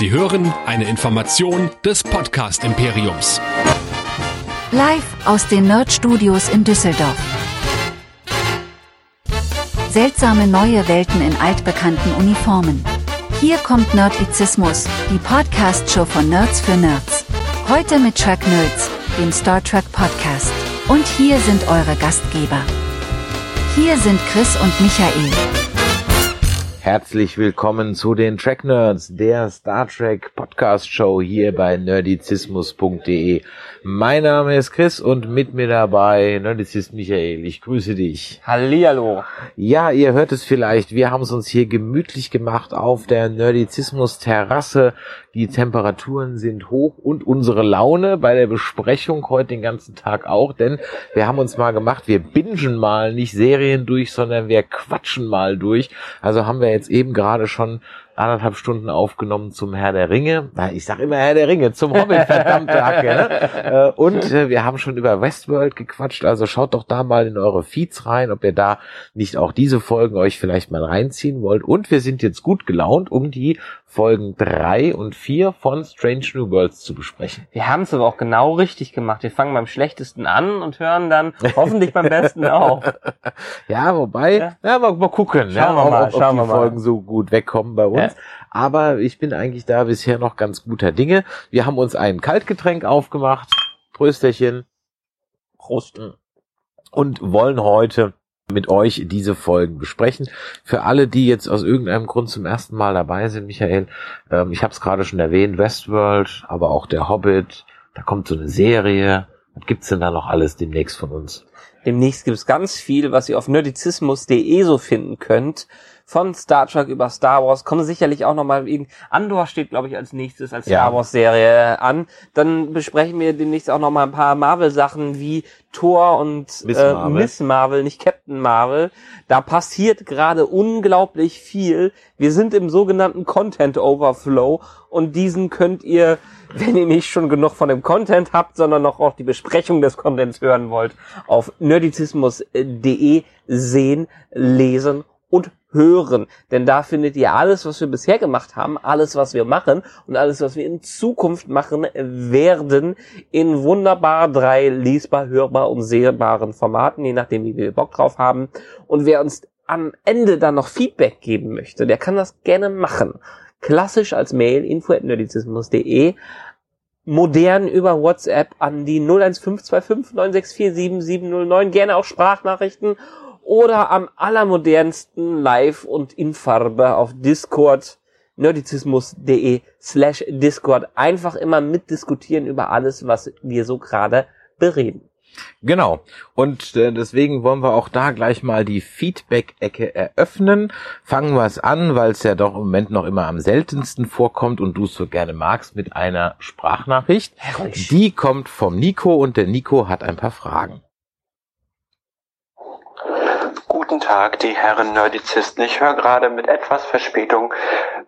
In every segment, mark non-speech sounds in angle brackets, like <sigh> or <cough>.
Sie hören eine Information des Podcast Imperiums. Live aus den Nerd Studios in Düsseldorf. Seltsame neue Welten in altbekannten Uniformen. Hier kommt Nerdizismus, die Podcast-Show von Nerds für Nerds. Heute mit Track Nerds, dem Star Trek Podcast. Und hier sind eure Gastgeber. Hier sind Chris und Michael. Herzlich willkommen zu den Track Nerds, der Star Trek Podcast Show hier bei nerdizismus.de. Mein Name ist Chris und mit mir dabei Nerdizist Michael. Ich grüße dich. Hallihallo. Ja, ihr hört es vielleicht. Wir haben es uns hier gemütlich gemacht auf der Nerdizismus Terrasse. Die Temperaturen sind hoch und unsere Laune bei der Besprechung heute den ganzen Tag auch, denn wir haben uns mal gemacht, wir bingen mal nicht Serien durch, sondern wir quatschen mal durch. Also haben wir jetzt eben gerade schon anderthalb Stunden aufgenommen zum Herr der Ringe. Ich sag immer Herr der Ringe, zum Hobbit, verdammte Hacke. Ne? <laughs> Und äh, wir haben schon über Westworld gequatscht, also schaut doch da mal in eure Feeds rein, ob ihr da nicht auch diese Folgen euch vielleicht mal reinziehen wollt. Und wir sind jetzt gut gelaunt, um die Folgen drei und vier von Strange New Worlds zu besprechen. Wir haben es aber auch genau richtig gemacht. Wir fangen beim schlechtesten an und hören dann hoffentlich beim besten auf. <laughs> Ja, wobei, ja, ja mal, mal gucken, Schauen ja, wir mal, ob, ob schauen die wir mal. Folgen so gut wegkommen bei uns. Ja. Aber ich bin eigentlich da bisher noch ganz guter Dinge. Wir haben uns ein Kaltgetränk aufgemacht. Prösterchen. Prost. Und wollen heute mit euch diese Folgen besprechen. Für alle, die jetzt aus irgendeinem Grund zum ersten Mal dabei sind, Michael, ähm, ich habe es gerade schon erwähnt, Westworld, aber auch der Hobbit, da kommt so eine Serie. Was gibt's denn da noch alles demnächst von uns? Demnächst gibt es ganz viel, was ihr auf nerdizismus.de so finden könnt. Von Star Trek über Star Wars kommen sicherlich auch nochmal Andor steht, glaube ich, als nächstes als Ja. Star Wars Serie an. Dann besprechen wir demnächst auch nochmal ein paar Marvel Sachen wie Thor und Miss äh, Marvel. Miss Marvel, nicht Captain Marvel. Da passiert gerade unglaublich viel. Wir sind im sogenannten Content Overflow und diesen könnt ihr, wenn ihr nicht schon genug von dem Content habt, sondern noch auch die Besprechung des Contents hören wollt, auf nerdizismus.de sehen, lesen und hören. Denn da findet ihr alles, was wir bisher gemacht haben, alles, was wir machen und alles, was wir in Zukunft machen werden, in wunderbar drei lesbar, hörbar und sehbaren Formaten, je nachdem, wie wir Bock drauf haben. Und wer uns am Ende dann noch Feedback geben möchte, der kann das gerne machen. Klassisch als Mail info@nerdizismus.de modern über WhatsApp an die 01525 964 7709, gerne auch Sprachnachrichten oder am allermodernsten live und in Farbe auf Discord nerdizismus.de slash Discord einfach immer mitdiskutieren über alles, was wir so gerade bereden. Genau. Und äh, deswegen wollen wir auch da gleich mal die Feedback-Ecke eröffnen. Fangen wir es an, weil es ja doch im Moment noch immer am seltensten vorkommt und du es so gerne magst, mit einer Sprachnachricht. Herrlich. Die kommt vom Nico und der Nico hat ein paar Fragen. Guten Tag, die Herren Nerdizisten. Ich höre gerade mit etwas Verspätung,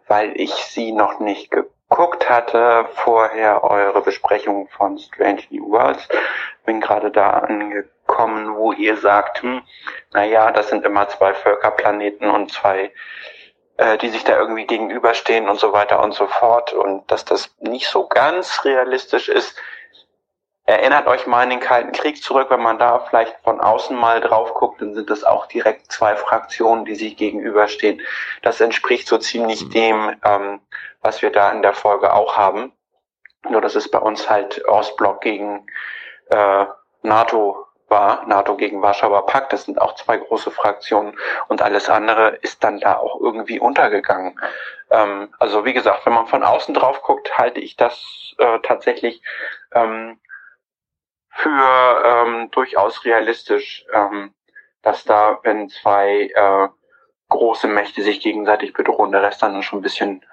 weil ich Sie noch nicht geguckt hatte, vorher eure Besprechung von Strange New Worlds. Bin gerade da angekommen, wo ihr sagt, hm, naja, das sind immer zwei Völkerplaneten und zwei, äh, die sich da irgendwie gegenüberstehen und so weiter und so fort und dass das nicht so ganz realistisch ist. Erinnert euch mal an den Kalten Krieg zurück, wenn man da vielleicht von außen mal drauf guckt, dann sind das auch direkt zwei Fraktionen, die sich gegenüberstehen. Das entspricht so ziemlich dem, ähm, was wir da in der Folge auch haben. Nur dass es bei uns halt Ostblock gegen äh, NATO war, NATO gegen Warschauer Pakt, das sind auch zwei große Fraktionen und alles andere ist dann da auch irgendwie untergegangen. Ähm, also wie gesagt, wenn man von außen drauf guckt, halte ich das äh, tatsächlich ähm, für ähm, durchaus realistisch, ähm, dass da, wenn zwei äh, große Mächte sich gegenseitig bedrohen, der Rest dann schon ein bisschen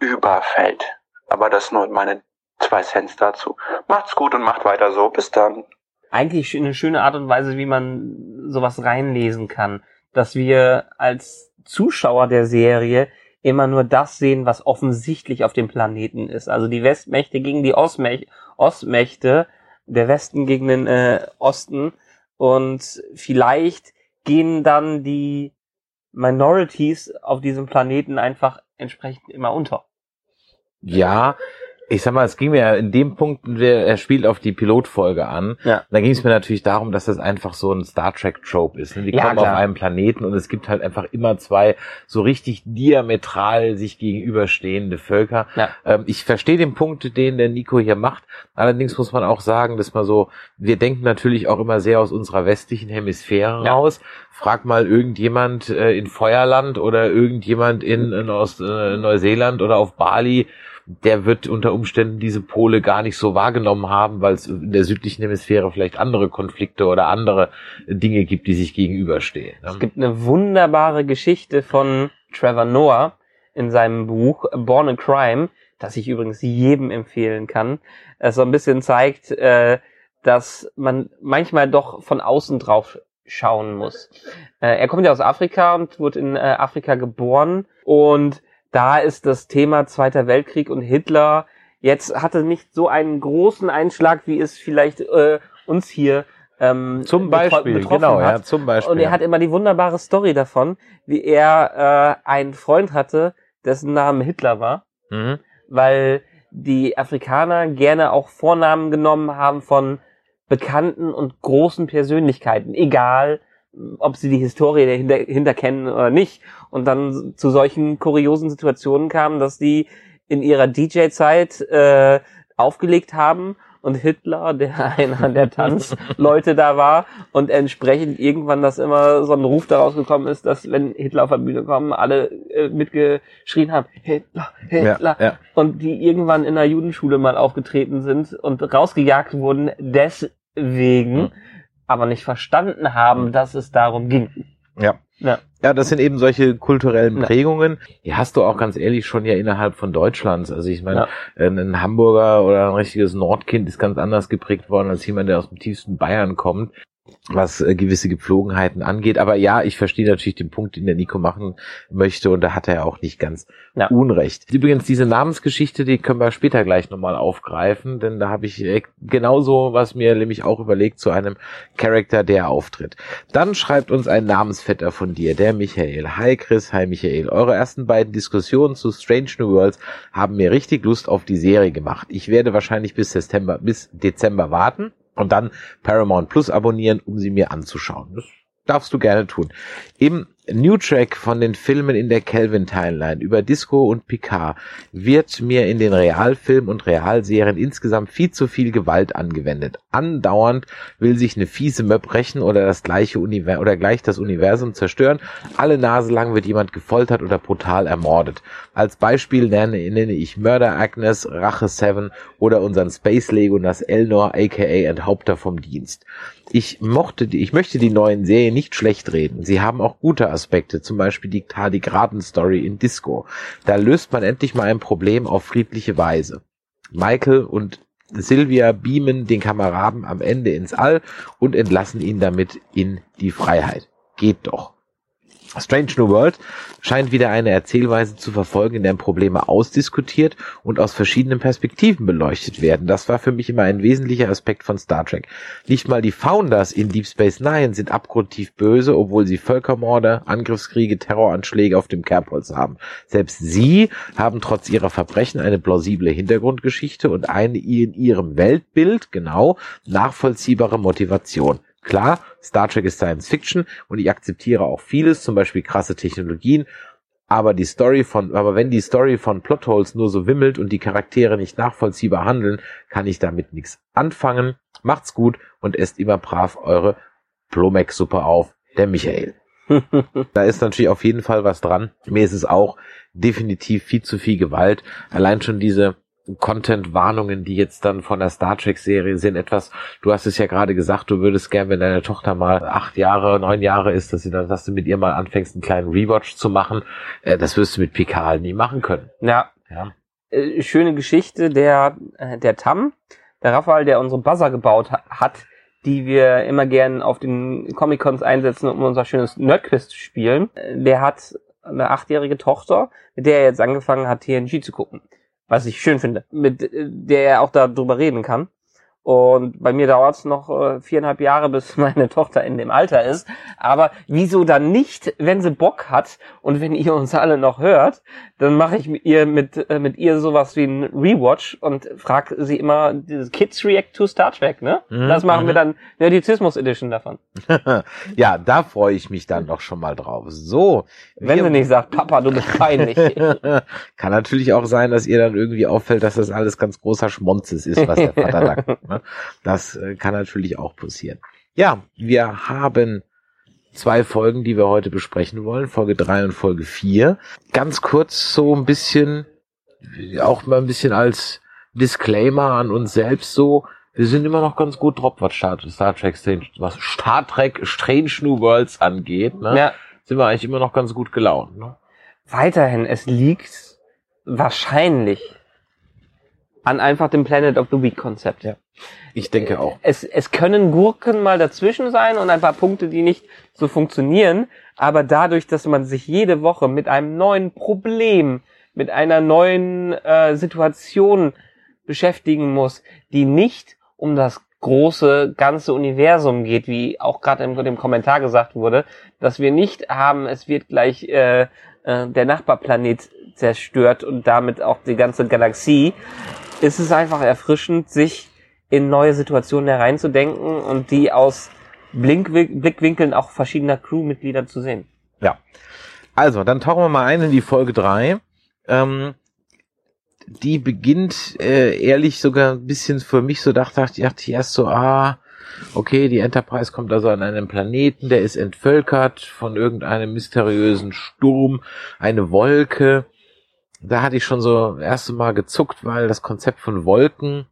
überfällt. Aber das nur meine zwei Cents dazu. Macht's gut und macht weiter so. Bis dann. eigentlich eine schöne Art und Weise, wie man sowas reinlesen kann. Dass wir als Zuschauer der Serie immer nur das sehen, was offensichtlich auf dem Planeten ist. Also die Westmächte gegen die Ostmächte, Ostmächte der Westen gegen den äh, Osten. Und vielleicht gehen dann die Minorities auf diesem Planeten einfach entsprechend immer unter. Ja, ich sag mal, es ging mir ja in dem Punkt, der- er spielt auf die Pilotfolge an. Ja. Da ging es mir natürlich darum, dass das einfach so ein Star Trek Trope ist. ne? Die Ja, kommen klar. auf einem Planeten und es gibt halt einfach immer zwei so richtig diametral sich gegenüberstehende Völker. Ja. Ähm, ich verstehe den Punkt, den der Nico hier macht. Allerdings muss man auch sagen, dass man so, wir denken natürlich auch immer sehr aus unserer westlichen Hemisphäre Ja. raus. Frag mal irgendjemand äh, in Feuerland oder irgendjemand in, in Ost, äh, Neuseeland oder auf Bali, der wird unter Umständen diese Pole gar nicht so wahrgenommen haben, weil es in der südlichen Hemisphäre vielleicht andere Konflikte oder andere Dinge gibt, die sich gegenüberstehen. ne? Es gibt eine wunderbare Geschichte von Trevor Noah in seinem Buch Born a Crime, das ich übrigens jedem empfehlen kann. Es so ein bisschen zeigt, äh, dass man manchmal doch von außen drauf schauen muss. Äh, er kommt ja aus Afrika und wurde in äh, Afrika geboren und da ist das Thema Zweiter Weltkrieg und Hitler jetzt hatte nicht so einen großen Einschlag, wie es vielleicht äh, uns hier ähm, Zum Beispiel, betroffen genau, hat. ja, zum Beispiel. Und er hat immer die wunderbare Story davon, wie er äh, einen Freund hatte, dessen Name Hitler war, mhm. weil die Afrikaner gerne auch Vornamen genommen haben von bekannten und großen Persönlichkeiten, egal ob sie die Historie dahinter, hinter kennen oder nicht. Und dann zu solchen kuriosen Situationen kamen, dass die in ihrer DJ-Zeit äh, aufgelegt haben und Hitler, der <laughs> einer der Tanzleute da war und entsprechend irgendwann das immer so ein Ruf daraus gekommen ist, dass wenn Hitler auf der Bühne kommen, alle äh, mitgeschrien haben, Hitler, Hitler. Ja, ja. Und die irgendwann in der Judenschule mal aufgetreten sind und rausgejagt wurden, deswegen, Mhm. Aber nicht verstanden haben, dass es darum ging. Ja. Ja. Ja, das sind eben solche kulturellen. Prägungen. Die hast du auch ganz ehrlich schon ja innerhalb von Deutschlands. Also ich meine, Ja. ein Hamburger oder ein richtiges Nordkind ist ganz anders geprägt worden als jemand, der aus dem tiefsten Bayern kommt, was äh, gewisse Gepflogenheiten angeht. Aber ja, ich verstehe natürlich den Punkt, den der Nico machen möchte und da hat er auch nicht ganz Ja. Unrecht. Übrigens, diese Namensgeschichte, die können wir später gleich nochmal aufgreifen, denn da habe ich äh, genauso was mir nämlich auch überlegt zu einem Charakter, der auftritt. Dann schreibt uns ein Namensvetter von dir, der Michael. Hi Chris, hi Michael. Eure ersten beiden Diskussionen zu Strange New Worlds haben mir richtig Lust auf die Serie gemacht. Ich werde wahrscheinlich bis September, bis Dezember warten und dann Paramount Plus abonnieren, um sie mir anzuschauen. Das darfst du gerne tun. Im New Track von den Filmen in der Kelvin Timeline über Disco und Picard wird mir in den Realfilmen und Realserien insgesamt viel zu viel Gewalt angewendet. Andauernd will sich eine fiese Möb rächen oder das gleiche Universum oder gleich das Universum zerstören. Alle Nase lang wird jemand gefoltert oder brutal ermordet. Als Beispiel nenne, nenne ich Murder Agnes, Rache Seven oder unseren Space Legolas Elnor aka Enthaupter vom Dienst. Ich mochte die, ich möchte die neuen Serien nicht schlecht reden. Sie haben auch gute Aspekte, zum Beispiel die Tardigraden-Story in Disco. Da löst man endlich mal ein Problem auf friedliche Weise. Michael und Sylvia beamen den Kameraden am Ende ins All und entlassen ihn damit in die Freiheit. Geht doch. Strange New World scheint wieder eine Erzählweise zu verfolgen, in der Probleme ausdiskutiert und aus verschiedenen Perspektiven beleuchtet werden. Das war für mich immer ein wesentlicher Aspekt von Star Trek. Nicht mal die Founders in Deep Space Nine sind abgrundtief böse, obwohl sie Völkermorde, Angriffskriege, Terroranschläge auf dem Kerbholz haben. Selbst sie haben trotz ihrer Verbrechen eine plausible Hintergrundgeschichte und eine in ihrem Weltbild, genau, nachvollziehbare Motivation. Klar, Star Trek ist Science Fiction und ich akzeptiere auch vieles, zum Beispiel krasse Technologien, aber die Story von, aber wenn die Story von Plotholes nur so wimmelt und die Charaktere nicht nachvollziehbar handeln, kann ich damit nichts anfangen. Macht's gut und esst immer brav eure Plomex-Suppe auf. Der Michael. <laughs> Da ist natürlich auf jeden Fall was dran. Mir ist es auch definitiv viel zu viel Gewalt. Allein schon diese Content-Warnungen, die jetzt dann von der Star Trek-Serie sind, etwas, du hast es ja gerade gesagt, du würdest gern, wenn deine Tochter mal acht Jahre, neun Jahre ist, dass sie dann, dass du mit ihr mal anfängst, einen kleinen Rewatch zu machen. Äh, das wirst du mit Picard nie machen können. Ja, Ja. äh, schöne Geschichte, der, äh, der Tam, der Raphael, der unsere Buzzer gebaut ha hat, die wir immer gern auf den Comic-Cons einsetzen, um unser schönes Nerdquiz zu spielen. Der hat eine achtjährige Tochter, mit der er jetzt angefangen hat, TNG zu gucken. Was ich schön finde, mit äh, der er auch darüber reden kann. Und bei mir dauert es noch äh, viereinhalb Jahre, bis <laughs> meine Tochter in dem Alter ist. Aber wieso dann nicht, wenn sie Bock hat und wenn ihr uns alle noch hört, dann mache ich mit ihr mit, äh, mit ihr sowas wie ein Rewatch und frag sie immer, dieses Kids React to Star Trek, ne? Mhm, das machen wir mhm. dann Nerdizismus Edition davon. <laughs> ja, da freue ich mich dann doch schon mal drauf. So. Wenn sie nicht sagt, Papa, du bist peinlich. <laughs> Kann natürlich auch sein, dass ihr dann irgendwie auffällt, dass das alles ganz großer Schmonzes ist, was der Vater da guckt. Ne? Das äh, kann natürlich auch passieren. Ja, wir haben zwei Folgen, die wir heute besprechen wollen, Folge drei und Folge vier. Ganz kurz so ein bisschen, auch mal ein bisschen als Disclaimer an uns selbst so, wir sind immer noch ganz gut drauf, was Star, Star Trek Strange, was Star Trek Strange New Worlds angeht. Ne? ja, Sind wir eigentlich immer noch ganz gut gelaunt. Ne? weiterhin, es liegt wahrscheinlich an einfach dem Planet of the Week Konzept. Ja. Ich denke auch. Es, es können Gurken mal dazwischen sein und ein paar Punkte, die nicht so funktionieren, aber dadurch, dass man sich jede Woche mit einem neuen Problem, mit einer neuen äh, Situation beschäftigen muss, die nicht um das große ganze Universum geht, wie auch gerade in dem Kommentar gesagt wurde, dass wir nicht haben, es wird gleich äh, äh, der Nachbarplanet zerstört und damit auch die ganze Galaxie, ist es einfach erfrischend, sich in neue Situationen hereinzudenken und die aus Blickwinkeln auch verschiedener Crewmitglieder zu sehen. Ja. Also, dann tauchen wir mal ein in die Folge drei. Ähm, die beginnt äh, ehrlich sogar ein bisschen für mich so dachte, dachte ich dachte ich erst so, ah, okay, die Enterprise kommt also an einen Planeten, der ist entvölkert von irgendeinem mysteriösen Sturm, eine Wolke. Da hatte ich schon so das erste Mal gezuckt, weil das Konzept von Wolken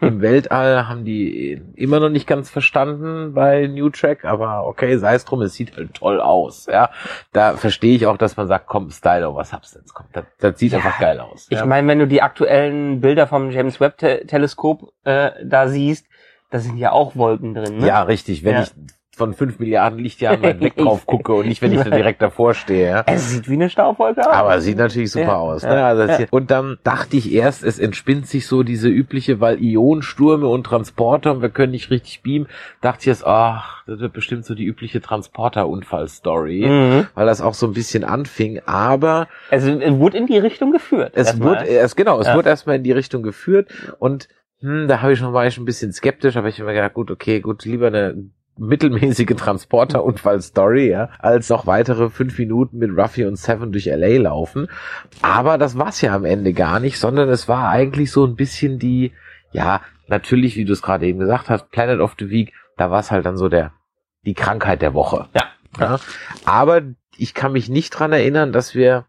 im Weltall haben die immer noch nicht ganz verstanden bei New Track, aber okay, sei es drum, es sieht halt toll aus, ja. Da verstehe ich auch, dass man sagt, komm, Style over Substance, komm, das, das sieht Ja, einfach geil aus. Ich ja. meine, wenn du die aktuellen Bilder vom James Webb Te Teleskop äh, da siehst, da sind ja auch Wolken drin. Ne? ja, richtig, wenn Ja. ich von fünf Milliarden Lichtjahren weit weg drauf <laughs> gucke und nicht, wenn ich da direkt davor stehe, ja. Es sieht wie eine Staubwolke aus. Aber sieht natürlich super Ja, aus. ne? also ja. und dann dachte ich erst, es entspinnt sich so diese übliche, weil Ionenstürme und Transporter und wir können nicht richtig beamen, dachte ich jetzt, ach, das wird bestimmt so die übliche Transporter-Unfall-Story, Mhm. weil das auch so ein bisschen anfing. Aber Also es wurde in die Richtung geführt. es wurde, erst genau, es wurde erstmal in die Richtung geführt und hm, da habe ich schon war ich ein bisschen skeptisch, aber ich habe mir gedacht, gut, okay, gut, lieber eine mittelmäßige Transporter-Unfall-Story, ja, als noch weitere fünf Minuten mit Ruffy und Seven durch LA laufen. Aber das war's ja am Ende gar nicht, sondern es war eigentlich so ein bisschen die, ja, natürlich, wie du es gerade eben gesagt hast, Planet of the Week, da war es halt dann so der, die Krankheit der Woche. Ja. ja. Aber ich kann mich nicht dran erinnern, dass wir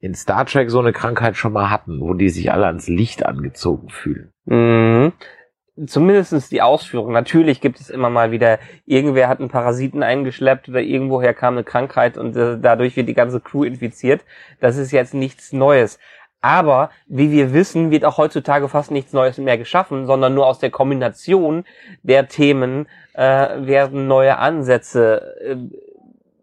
in Star Trek so eine Krankheit schon mal hatten, wo die sich alle ans Licht angezogen fühlen. Mhm. Zumindestens die Ausführung. Natürlich gibt es immer mal wieder, irgendwer hat einen Parasiten eingeschleppt oder irgendwoher kam eine Krankheit und äh, dadurch wird die ganze Crew infiziert. Das ist jetzt nichts Neues. Aber, wie wir wissen, wird auch heutzutage fast nichts Neues mehr geschaffen, sondern nur aus der Kombination der Themen äh, werden neue Ansätze äh,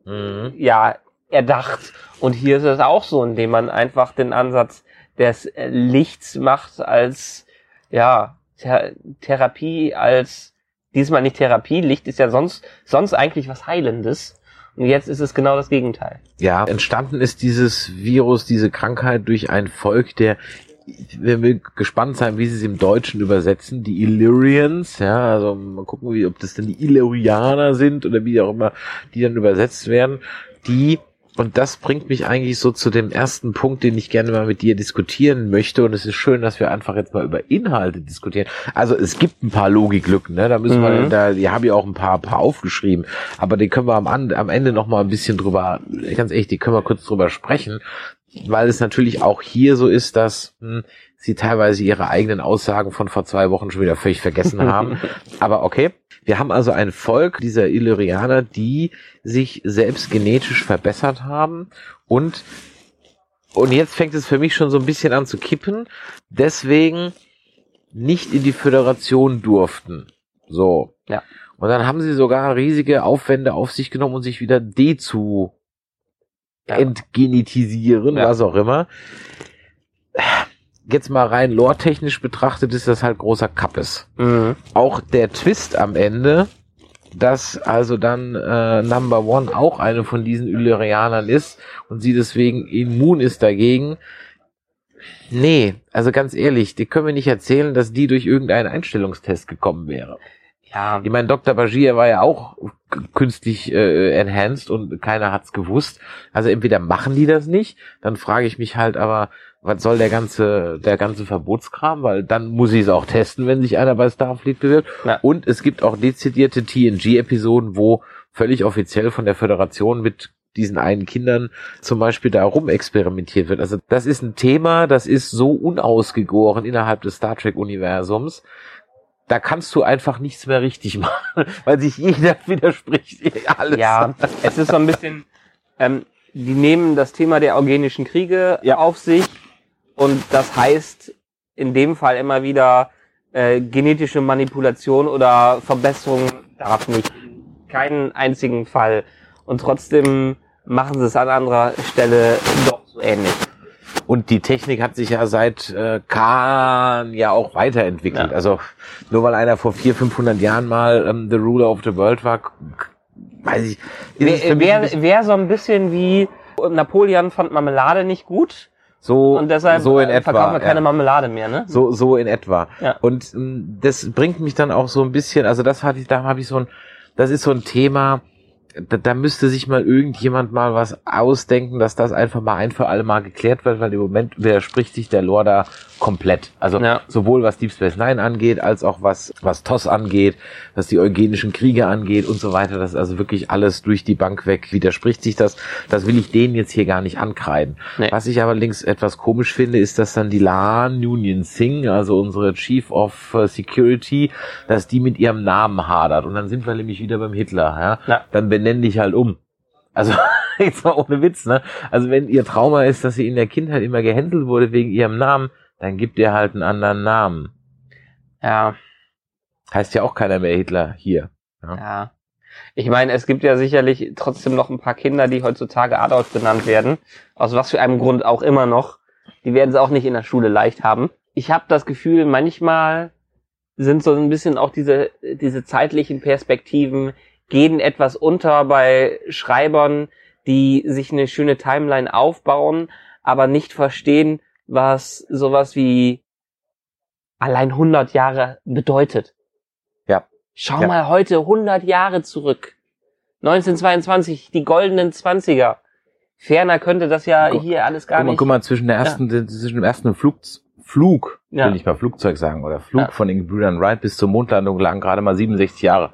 Mhm. ja erdacht. Und hier ist es auch so, indem man einfach den Ansatz des äh, Lichts macht als ja Ther Therapie als diesmal nicht Therapie. Licht ist ja sonst sonst eigentlich was Heilendes. Und jetzt ist es genau das Gegenteil. Ja, entstanden ist dieses Virus, diese Krankheit durch ein Volk, der wir will gespannt sein, wie sie es im Deutschen übersetzen, die Illyrians, ja, also mal gucken, wie, ob das denn die Illyrianer sind oder wie auch immer, die dann übersetzt werden, die und das bringt mich eigentlich so zu dem ersten Punkt, den ich gerne mal mit dir diskutieren möchte. Und es ist schön, dass wir einfach jetzt mal über Inhalte diskutieren. Also es gibt ein paar Logiklücken, ne? Da müssen wir, Mhm. da, die habe ich auch ein paar, paar aufgeschrieben. Aber die können wir am, am Ende noch mal ein bisschen drüber, ganz ehrlich, die können wir kurz drüber sprechen. Weil es natürlich auch hier so ist, dass hm, sie teilweise ihre eigenen Aussagen von vor zwei Wochen schon wieder völlig vergessen haben. <laughs> Aber okay. Wir haben also ein Volk dieser Illyrianer, die sich selbst genetisch verbessert haben und und jetzt fängt es für mich schon so ein bisschen an zu kippen, deswegen nicht in die Föderation durften. So. Ja. Und dann haben sie sogar riesige Aufwände auf sich genommen und sich wieder dezu Ja. entgenetisieren, Ja. was auch immer. Jetzt mal rein lore-technisch betrachtet ist das halt großer Kappes. Mhm. Auch der Twist am Ende, dass also dann äh, Number One auch eine von diesen Illyrianern ist und sie deswegen immun ist dagegen. Nee, also ganz ehrlich, die können wir nicht erzählen, dass die durch irgendeinen Einstellungstest gekommen wäre. Ja, Ich meine, Dr. Bashir war ja auch künstlich äh, enhanced und keiner hat's gewusst. Also entweder machen die das nicht, dann frage ich mich halt aber, was soll der ganze, der ganze Verbotskram? Weil dann muss ich es auch testen, wenn sich einer bei Starfleet bewirbt. Ja. Und es gibt auch dezidierte TNG-Episoden, wo völlig offiziell von der Föderation mit diesen einen Kindern zum Beispiel da rumexperimentiert wird. Also das ist ein Thema, das ist so unausgegoren innerhalb des Star Trek-Universums da kannst du einfach nichts mehr richtig machen, <laughs> weil sich jeder <laughs> widerspricht. Alles. ja, es ist so ein bisschen, ähm, die nehmen das Thema der eugenischen Kriege Ja. auf sich und das heißt in dem Fall immer wieder äh, genetische Manipulation oder Verbesserung darf nicht. Keinen einzigen Fall. Und trotzdem machen sie es an anderer Stelle doch so ähnlich. Und die Technik hat sich ja seit äh, Khan ja auch weiterentwickelt. Ja. Also nur weil einer vor 400, 500 Jahren mal ähm, The Ruler of the World war, weiß ich. bisschen wär so ein bisschen wie Napoleon fand Marmelade nicht gut so, und deshalb so in äh, etwa. verkaufen wir keine ja. Marmelade mehr, ne? So, so in etwa. Ja. Und ähm, das bringt mich dann auch so ein bisschen, also das hatte ich, da habe ich so ein, das ist so ein Thema, da, da müsste sich mal irgendjemand mal was ausdenken, dass das einfach mal ein für alle Mal geklärt wird, weil im Moment widerspricht sich der Lore da komplett. Also Ja. sowohl was Deep Space Nine angeht, als auch was, was TOS angeht, was die eugenischen Kriege angeht und so weiter. Das ist also wirklich alles durch die Bank weg widerspricht sich das. Das will ich denen jetzt hier gar nicht ankreiden. Nee. Was ich allerdings etwas komisch finde, ist, dass dann die Laan Union Singh, also unsere Chief of Security, dass die mit ihrem Namen hadert. Und dann sind wir nämlich wieder beim Hitler. Ja? Ja. Dann benenn dich halt um. Also <laughs> jetzt mal ohne Witz, ne? Also wenn ihr Trauma ist, dass sie in der Kindheit immer gehänselt wurde wegen ihrem Namen, dann gibt ihr halt einen anderen Namen. Ja. Heißt ja auch keiner mehr Hitler hier. Ja. Ich meine, es gibt ja sicherlich trotzdem noch ein paar Kinder, die heutzutage Adolf genannt werden. Aus was für einem Grund auch immer noch. Die werden es auch nicht in der Schule leicht haben. Ich habe das Gefühl, manchmal sind so ein bisschen auch diese, diese zeitlichen Perspektiven gehen etwas unter bei Schreibern, die sich eine schöne Timeline aufbauen, aber nicht verstehen, was sowas wie allein 100 Jahre bedeutet. Ja. Schau Ja. mal heute 100 Jahre zurück. 1922, die goldenen 20er. Ferner könnte das ja Guck- hier alles gar Guck mal, nicht. guck mal, zwischen der ersten, zwischen dem ersten Flug, Flug, Ja. will ich mal Flugzeug sagen, oder Flug Ja. von den Brüdern Wright bis zur Mondlandung lagen gerade mal 67 Jahre.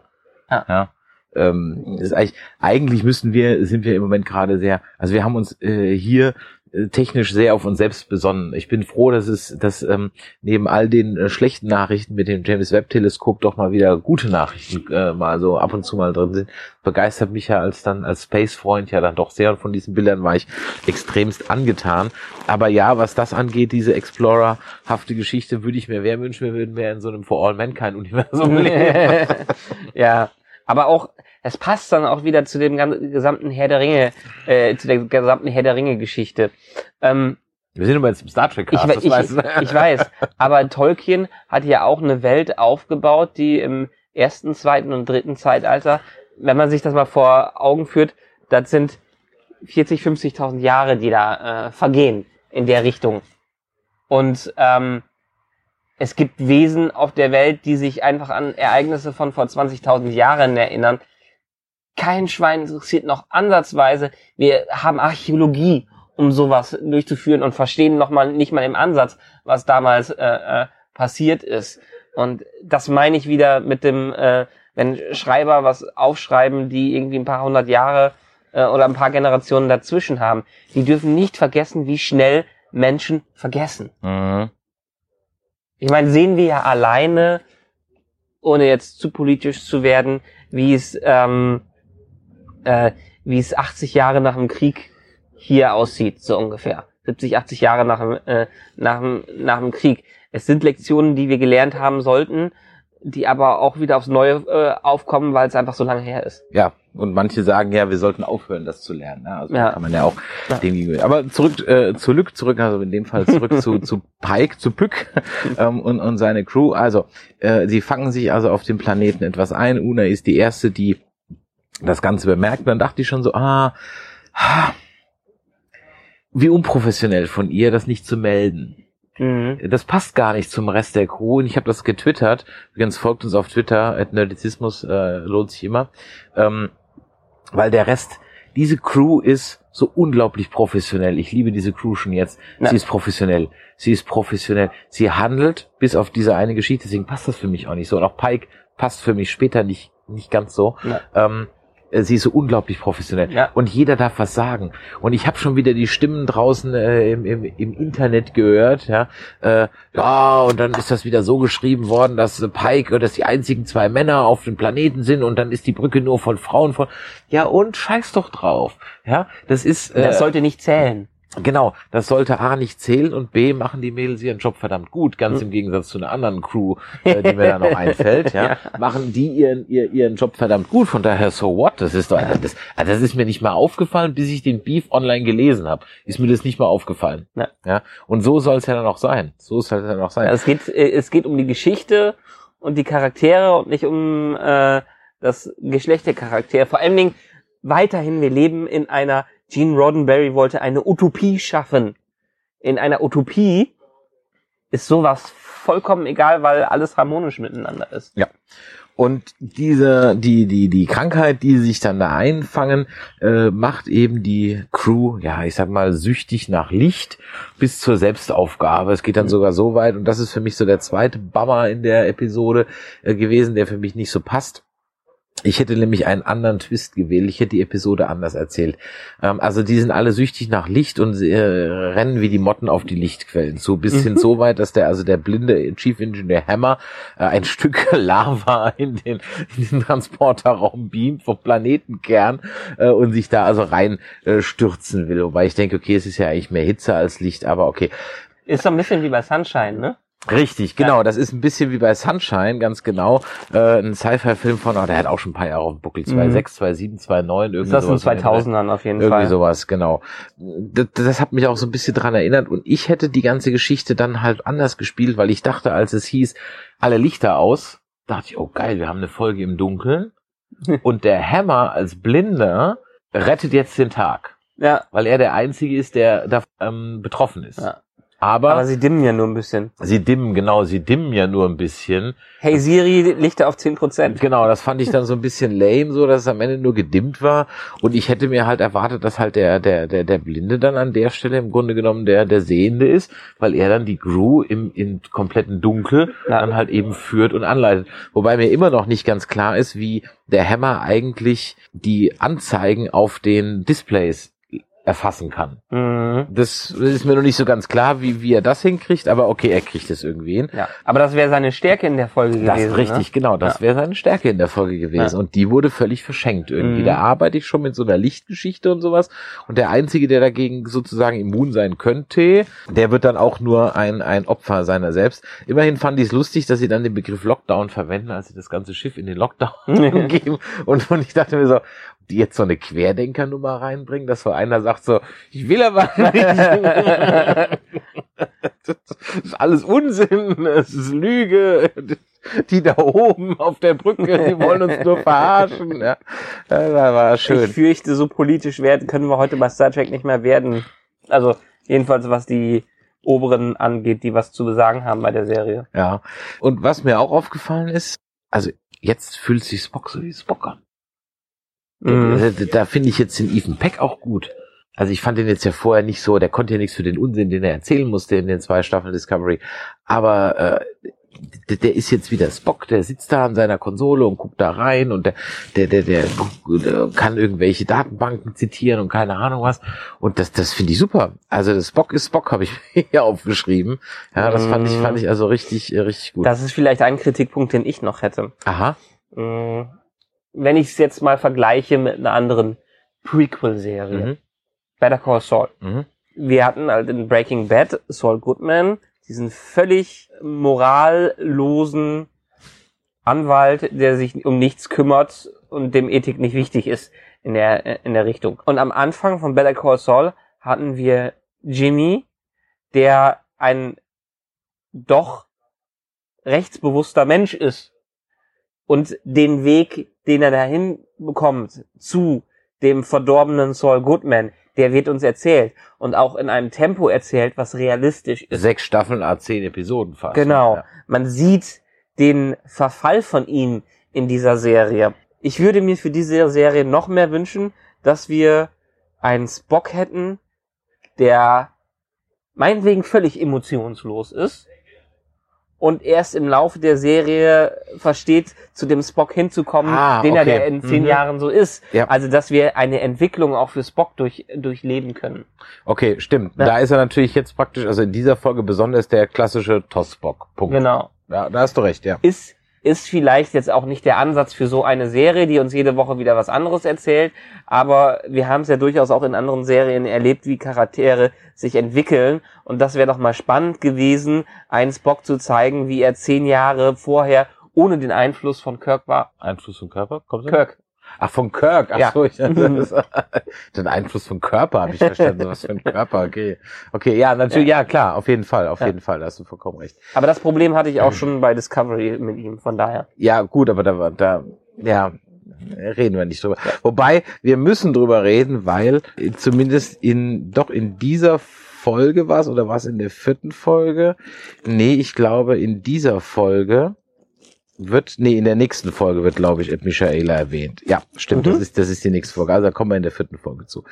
Ja. Ähm, ist eigentlich, eigentlich müssten wir, sind wir im Moment gerade sehr, also wir haben uns äh, hier äh, technisch sehr auf uns selbst besonnen. Ich bin froh, dass es, dass ähm, neben all den äh, schlechten Nachrichten mit dem James Webb Teleskop doch mal wieder gute Nachrichten äh, mal so ab und zu mal drin sind. Begeistert mich ja als dann als Space Freund ja dann doch sehr und von diesen Bildern war ich extremst angetan. Aber ja, was das angeht, diese Explorer-hafte Geschichte, würde ich mir mehr wünschen, wir würden mehr in so einem For All Mankind Universum <laughs> leben. <laughs> ja, aber auch, es passt dann auch wieder zu dem gesamten Herr der Ringe, äh, zu der gesamten Herr der Ringe Geschichte. Ähm, Wir sind immer jetzt im Star Trek ich, Cast, we- das ich, weißt du. ich weiß, aber Tolkien hat ja auch eine Welt aufgebaut, die im ersten, zweiten und dritten Zeitalter, wenn man sich das mal vor Augen führt, das sind 40, 50.000 Jahre, die da äh, vergehen in der Richtung. Und ähm, es gibt Wesen auf der Welt, die sich einfach an Ereignisse von vor 20.000 Jahren erinnern. Kein Schwein interessiert noch ansatzweise. Wir haben Archäologie, um sowas durchzuführen und verstehen noch mal nicht mal im Ansatz, was damals äh, äh, passiert ist. Und das meine ich wieder mit dem, äh, wenn Schreiber was aufschreiben, die irgendwie ein paar hundert Jahre äh, oder ein paar Generationen dazwischen haben. Die dürfen nicht vergessen, wie schnell Menschen vergessen. Mhm. Ich meine, sehen wir ja alleine, ohne jetzt zu politisch zu werden, wie es, ähm, äh, wie es 80 Jahre nach dem Krieg hier aussieht, so ungefähr. 70, 80 Jahre nach dem, äh, nach dem, nach dem Krieg. Es sind Lektionen, die wir gelernt haben sollten, die aber auch wieder aufs Neue äh, aufkommen, weil es einfach so lange her ist. Ja, Und manche sagen ja, wir sollten aufhören, das zu lernen. Ne? Also Ja. kann man ja auch Ja. dem gegenüber. Aber zurück äh, zu Lück, zurück, also in dem Fall zurück zu, zu Pike, zu Pück <laughs> ähm, und, und seine Crew. Also, äh, sie fangen sich also auf dem Planeten etwas ein. Una ist die erste, die das Ganze bemerkt. Dann dachte ich schon so, ah, ah, wie unprofessionell von ihr, das nicht zu melden Mhm. das passt gar nicht zum Rest der Crew und ich habe das getwittert. Übrigens folgt uns auf Twitter, at Nerdizismus, äh, lohnt sich immer. Ähm, weil der Rest, diese Crew ist so unglaublich professionell. Ich liebe diese Crew schon jetzt. Ja. Sie ist professionell. Sie ist professionell. Sie handelt bis auf diese eine Geschichte, deswegen passt das für mich auch nicht so. Und auch Pike passt für mich später nicht, nicht ganz so. Ähm, äh, sie ist so unglaublich professionell. Ja. Und jeder darf was sagen. Und ich habe schon wieder die Stimmen draußen äh, im, im, im Internet gehört, ja. Äh, ja, und dann ist das wieder so geschrieben worden, dass äh, Pike, äh, dass die einzigen zwei Männer auf dem Planeten sind und dann ist die Brücke nur von Frauen von. Ja, und scheiß doch drauf. Ja, das ist. Äh, Das sollte nicht zählen. Genau, das sollte A nicht zählen und B machen die Mädels ihren Job verdammt gut, ganz im Gegensatz zu einer anderen Crew, <laughs> äh, die mir da noch einfällt, ja, machen die ihren, ihr, ihren Job verdammt gut, von daher so what, das ist doch, das, also das ist mir nicht mal aufgefallen, bis ich den Beef online gelesen habe, ist mir das nicht mal aufgefallen, Ja. ja, und so soll es ja dann auch sein, so soll es dann auch sein. Es geht, äh, es geht um die Geschichte und die Charaktere und nicht um äh, das Geschlecht der Charaktere. Vor allen Dingen weiterhin, wir leben in einer, Gene Roddenberry wollte eine Utopie schaffen. In einer Utopie ist sowas vollkommen egal, weil alles harmonisch miteinander ist. Und diese, die, die, die Krankheit, die sich dann da einfangen, äh, macht eben die Crew, ja, ich sag mal, süchtig nach Licht bis zur Selbstaufgabe. Es geht dann sogar so weit, und das ist für mich so der zweite Bummer in der Episode äh, gewesen, der für mich nicht so passt. Ich hätte nämlich einen anderen Twist gewählt. Ich hätte die Episode anders erzählt. Ähm, also die sind alle süchtig nach Licht und äh, rennen wie die Motten auf die Lichtquellen zu. Bis hin so weit, dass der, also der blinde Chief Engineer Hammer äh, ein <laughs> Stück Lava in den, in den Transporterraum beamt vom Planetenkern äh, und sich da also rein äh, stürzen will. Wobei ich denke, okay, es ist ja eigentlich mehr Hitze als Licht, aber okay. Ist so ein bisschen wie bei Sunshine, ne? Richtig, genau. Das ist ein bisschen wie bei Sunshine, ganz genau. Äh, ein Sci-Fi-Film von, oh, der hat auch schon ein paar Jahre auf dem Buckel. 2006, 2007, 2009, irgendwie Ist das in sowas. um den Dreh. 2000ern auf jeden Irgendwie Fall. sowas, genau. Das, das hat mich auch so ein bisschen dran erinnert und ich hätte die ganze Geschichte dann halt anders gespielt, weil ich dachte, als es hieß, alle Lichter aus, dachte ich, oh geil, wir haben eine Folge im Dunkeln <laughs> und der Hammer als Blinder rettet jetzt den Tag, Ja, weil er der Einzige ist, der da ähm, betroffen ist. Ja. Aber, aber sie dimmen ja nur ein bisschen. sie dimmen, genau, sie dimmen ja nur ein bisschen. Hey Siri, Lichter auf 10%. Genau, das fand ich dann so ein bisschen lame, so dass es am Ende nur gedimmt war. Und ich hätte mir halt erwartet, dass halt der, der, der, der Blinde dann an der Stelle im Grunde genommen der, der Sehende ist, weil er dann die Crew im, im kompletten Dunkel Ja. dann halt eben führt und anleitet. Wobei mir immer noch nicht ganz klar ist, wie der Hammer eigentlich die Anzeigen auf den Displays erfassen kann. Mhm. Das ist mir noch nicht so ganz klar, wie, wie er das hinkriegt, aber okay, er kriegt es irgendwie hin. Ja, aber das wäre seine Stärke in der Folge Das gewesen. richtig, ne? genau. Das Ja. wäre seine Stärke in der Folge gewesen. Ja. Und die wurde völlig verschenkt irgendwie. Mhm. Da arbeite ich schon mit so einer Lichtgeschichte und sowas. Und der Einzige, der dagegen sozusagen immun sein könnte, der wird dann auch nur ein, ein Opfer seiner selbst. Immerhin fand ich es lustig, dass sie dann den Begriff Lockdown verwenden, als sie das ganze Schiff in den Lockdown <laughs> <laughs> geben. Und, und ich dachte mir so, die jetzt so eine Querdenkernummer reinbringen, dass so einer sagt so, ich will aber <laughs> nicht. das ist alles Unsinn, es ist Lüge. Die da oben auf der Brücke, die wollen uns nur verarschen. Ja, das war schön. Ich fürchte, so politisch werden können wir heute bei Star Trek nicht mehr werden. Also jedenfalls was die Oberen angeht, die was zu sagen haben bei der Serie. Ja. Und was mir auch aufgefallen ist, also jetzt fühlt sich Spock so wie Spock an. Mhm. Da, da finde ich jetzt den Ethan Peck auch gut. Also ich fand den jetzt ja vorher nicht so, der konnte ja nichts für den Unsinn, den er erzählen musste in den zwei Staffeln Discovery. Aber äh, der, ist jetzt wieder Spock, der sitzt da an seiner Konsole und guckt da rein und der, der, der, der, der kann irgendwelche Datenbanken zitieren und keine Ahnung was. Und das, das finde ich super. Also das Spock ist Spock, habe ich <laughs> hier aufgeschrieben. Ja, das fand ich, fand ich also richtig, äh, richtig gut. Das ist vielleicht ein Kritikpunkt, den ich noch hätte. Aha. Mhm. Wenn ich es jetzt mal vergleiche mit einer anderen Prequel-Serie. Mhm. Better Call Saul. Mhm. Wir hatten halt in Breaking Bad Saul Goodman, diesen völlig morallosen Anwalt, der sich um nichts kümmert und dem Ethik nicht wichtig ist in der, in der Richtung. Und am Anfang von Better Call Saul hatten wir Jimmy, der ein doch rechtsbewusster Mensch ist und den Weg, den er dahin bekommt zu dem verdorbenen Saul Goodman, der wird uns erzählt und auch in einem Tempo erzählt, was realistisch ist. Sechs Staffeln, a zehn Episoden fast. Genau. Ja. Man sieht den Verfall von ihm in dieser Serie. Ich würde mir für diese Serie noch mehr wünschen, dass wir einen Spock hätten, der meinetwegen völlig emotionslos ist und erst im Laufe der Serie versteht, zu dem Spock hinzukommen, Ah, den er okay. der in zehn Mhm. Jahren so ist. Ja. Also, dass wir eine Entwicklung auch für Spock durch, durchleben können. Okay, stimmt. Ja. Da ist er natürlich jetzt praktisch, also in dieser Folge besonders der klassische. Punkt. Genau. Ja, da hast du recht, ja. ist, ist vielleicht jetzt auch nicht der Ansatz für so eine Serie, die uns jede Woche wieder was anderes erzählt, aber wir haben es ja durchaus auch in anderen Serien erlebt, wie Charaktere sich entwickeln und das wäre doch mal spannend gewesen, einen Spock zu zeigen, wie er zehn Jahre vorher ohne den Einfluss von Kirk war. Einfluss vom Körper? Kommt Kirk. Ach, von Kirk. Ach Ja. so, ich, <laughs> den Einfluss von Körper habe ich verstanden. Was für ein Körper, okay. Okay, ja, natürlich, ja, klar, auf jeden Fall, auf Ja. jeden Fall, da hast du vollkommen recht. Aber das Problem hatte ich auch <laughs> schon bei Discovery mit ihm, von daher. Ja, gut, aber da, war- da, ja, reden wir nicht drüber. Wobei, wir müssen drüber reden, weil zumindest in, doch in dieser Folge war es, oder war es in der vierten Folge? Nee, ich glaube, in dieser Folge wird, nee, in der nächsten Folge wird, glaube ich, Ed Michaela erwähnt. Ja, stimmt, Mhm. das ist, das ist die nächste Folge. Also da kommen wir in der vierten Folge zu.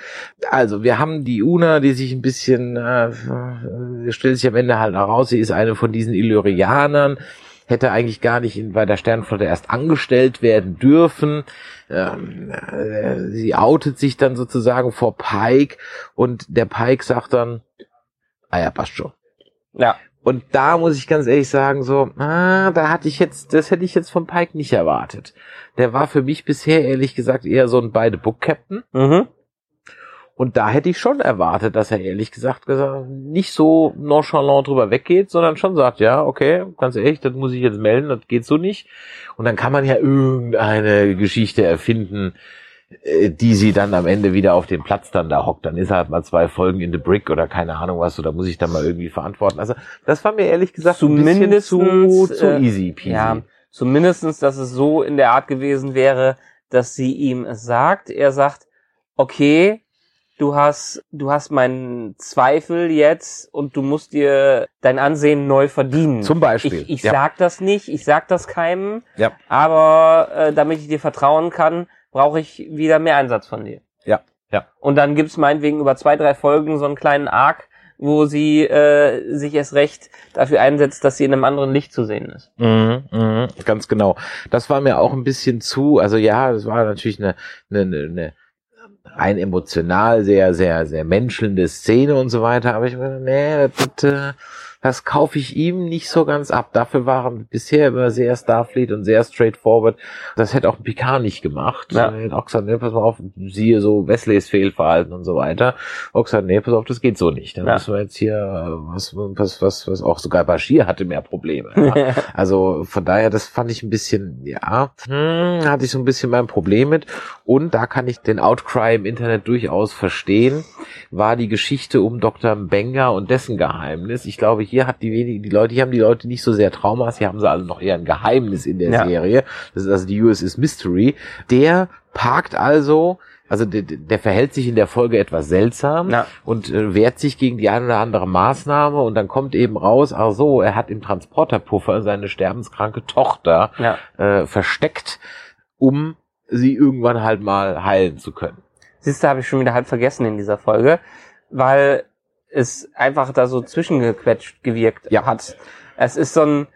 Also, wir haben die Una, die sich ein bisschen, äh, äh, stellt sich am Ende halt heraus, sie ist eine von diesen Illyrianern, hätte eigentlich gar nicht in, bei der Sternflotte erst angestellt werden dürfen. Ähm, äh, sie outet sich dann sozusagen vor Pike und der Pike sagt dann, ah ja, passt schon. Ja. Und da muss ich ganz ehrlich sagen, so, ah, da hatte ich jetzt, das hätte ich jetzt von Pike nicht erwartet. Der war für mich bisher ehrlich gesagt eher so ein beide Book Captain. Mhm. Und da hätte ich schon erwartet, dass er ehrlich gesagt, gesagt nicht so nonchalant drüber weggeht, sondern schon sagt, ja, okay, ganz ehrlich, das muss ich jetzt melden, das geht so nicht. Und dann kann man ja irgendeine Geschichte erfinden, die sie dann am Ende wieder auf dem Platz dann da hockt. Dann ist er halt mal zwei Folgen in The Brick oder keine Ahnung was, oder muss ich dann mal irgendwie verantworten. Also das war mir ehrlich gesagt ein bisschen zu, zu äh, easy peasy. Ja, zumindestens, dass es so in der Art gewesen wäre, dass sie ihm es sagt. Er sagt, okay, du hast, du hast meinen Zweifel jetzt und du musst dir dein Ansehen neu verdienen. Zum Beispiel. Ich, ich ja. sag das nicht, ich sag das keinem, ja. aber äh, damit ich dir vertrauen kann, brauche ich wieder mehr Einsatz von dir. Ja. Ja. Und dann gibt's meinetwegen über zwei, drei Folgen so einen kleinen Arc, wo sie äh, sich erst recht dafür einsetzt, dass sie in einem anderen Licht zu sehen ist. Mhm, mhm, ganz genau. Das war mir auch ein bisschen zu, also ja, das war natürlich eine, eine, eine, rein emotional sehr, sehr, sehr menschelnde Szene und so weiter, aber ich meine, nee, das, äh, das kaufe ich ihm nicht so ganz ab. Dafür waren bisher immer sehr Starfleet und sehr straightforward. Das hätte auch ein Picard nicht gemacht. Ja. Auch gesagt, nee, pass mal auf, siehe so Wesleys Fehlverhalten und so weiter. Gesagt, nee, pass auf, das geht so nicht. Dann Ja. müssen wir jetzt hier, äh, was, was, was, was auch sogar Bashir hatte mehr Probleme. Ja. <laughs> Also von daher, das fand ich ein bisschen, ja, hm, hatte ich so ein bisschen mein Problem mit. Und da kann ich den Outcry im Internet durchaus verstehen, war die Geschichte um Dr. Benga und dessen Geheimnis. Ich glaube, hier hat die wenigen, die Leute, hier haben die Leute nicht so sehr Traumas, hier haben sie alle noch eher ein Geheimnis in der Ja. Serie. Das ist also die USS Mystery. Der parkt also, also der, der verhält sich in der Folge etwas seltsam Ja. und äh, wehrt sich gegen die eine oder andere Maßnahme und dann kommt eben raus, ach so, er hat im Transporterpuffer seine sterbenskranke Tochter ja. äh, versteckt, um sie irgendwann halt mal heilen zu können. Siehst du, habe ich schon wieder halb vergessen in dieser Folge, weil es einfach da so zwischengequetscht gewirkt Ja. hat. Es ist so ein,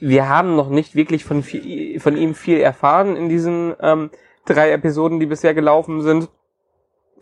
wir haben noch nicht wirklich von, viel, von ihm viel erfahren in diesen ähm, drei Episoden, die bisher gelaufen sind.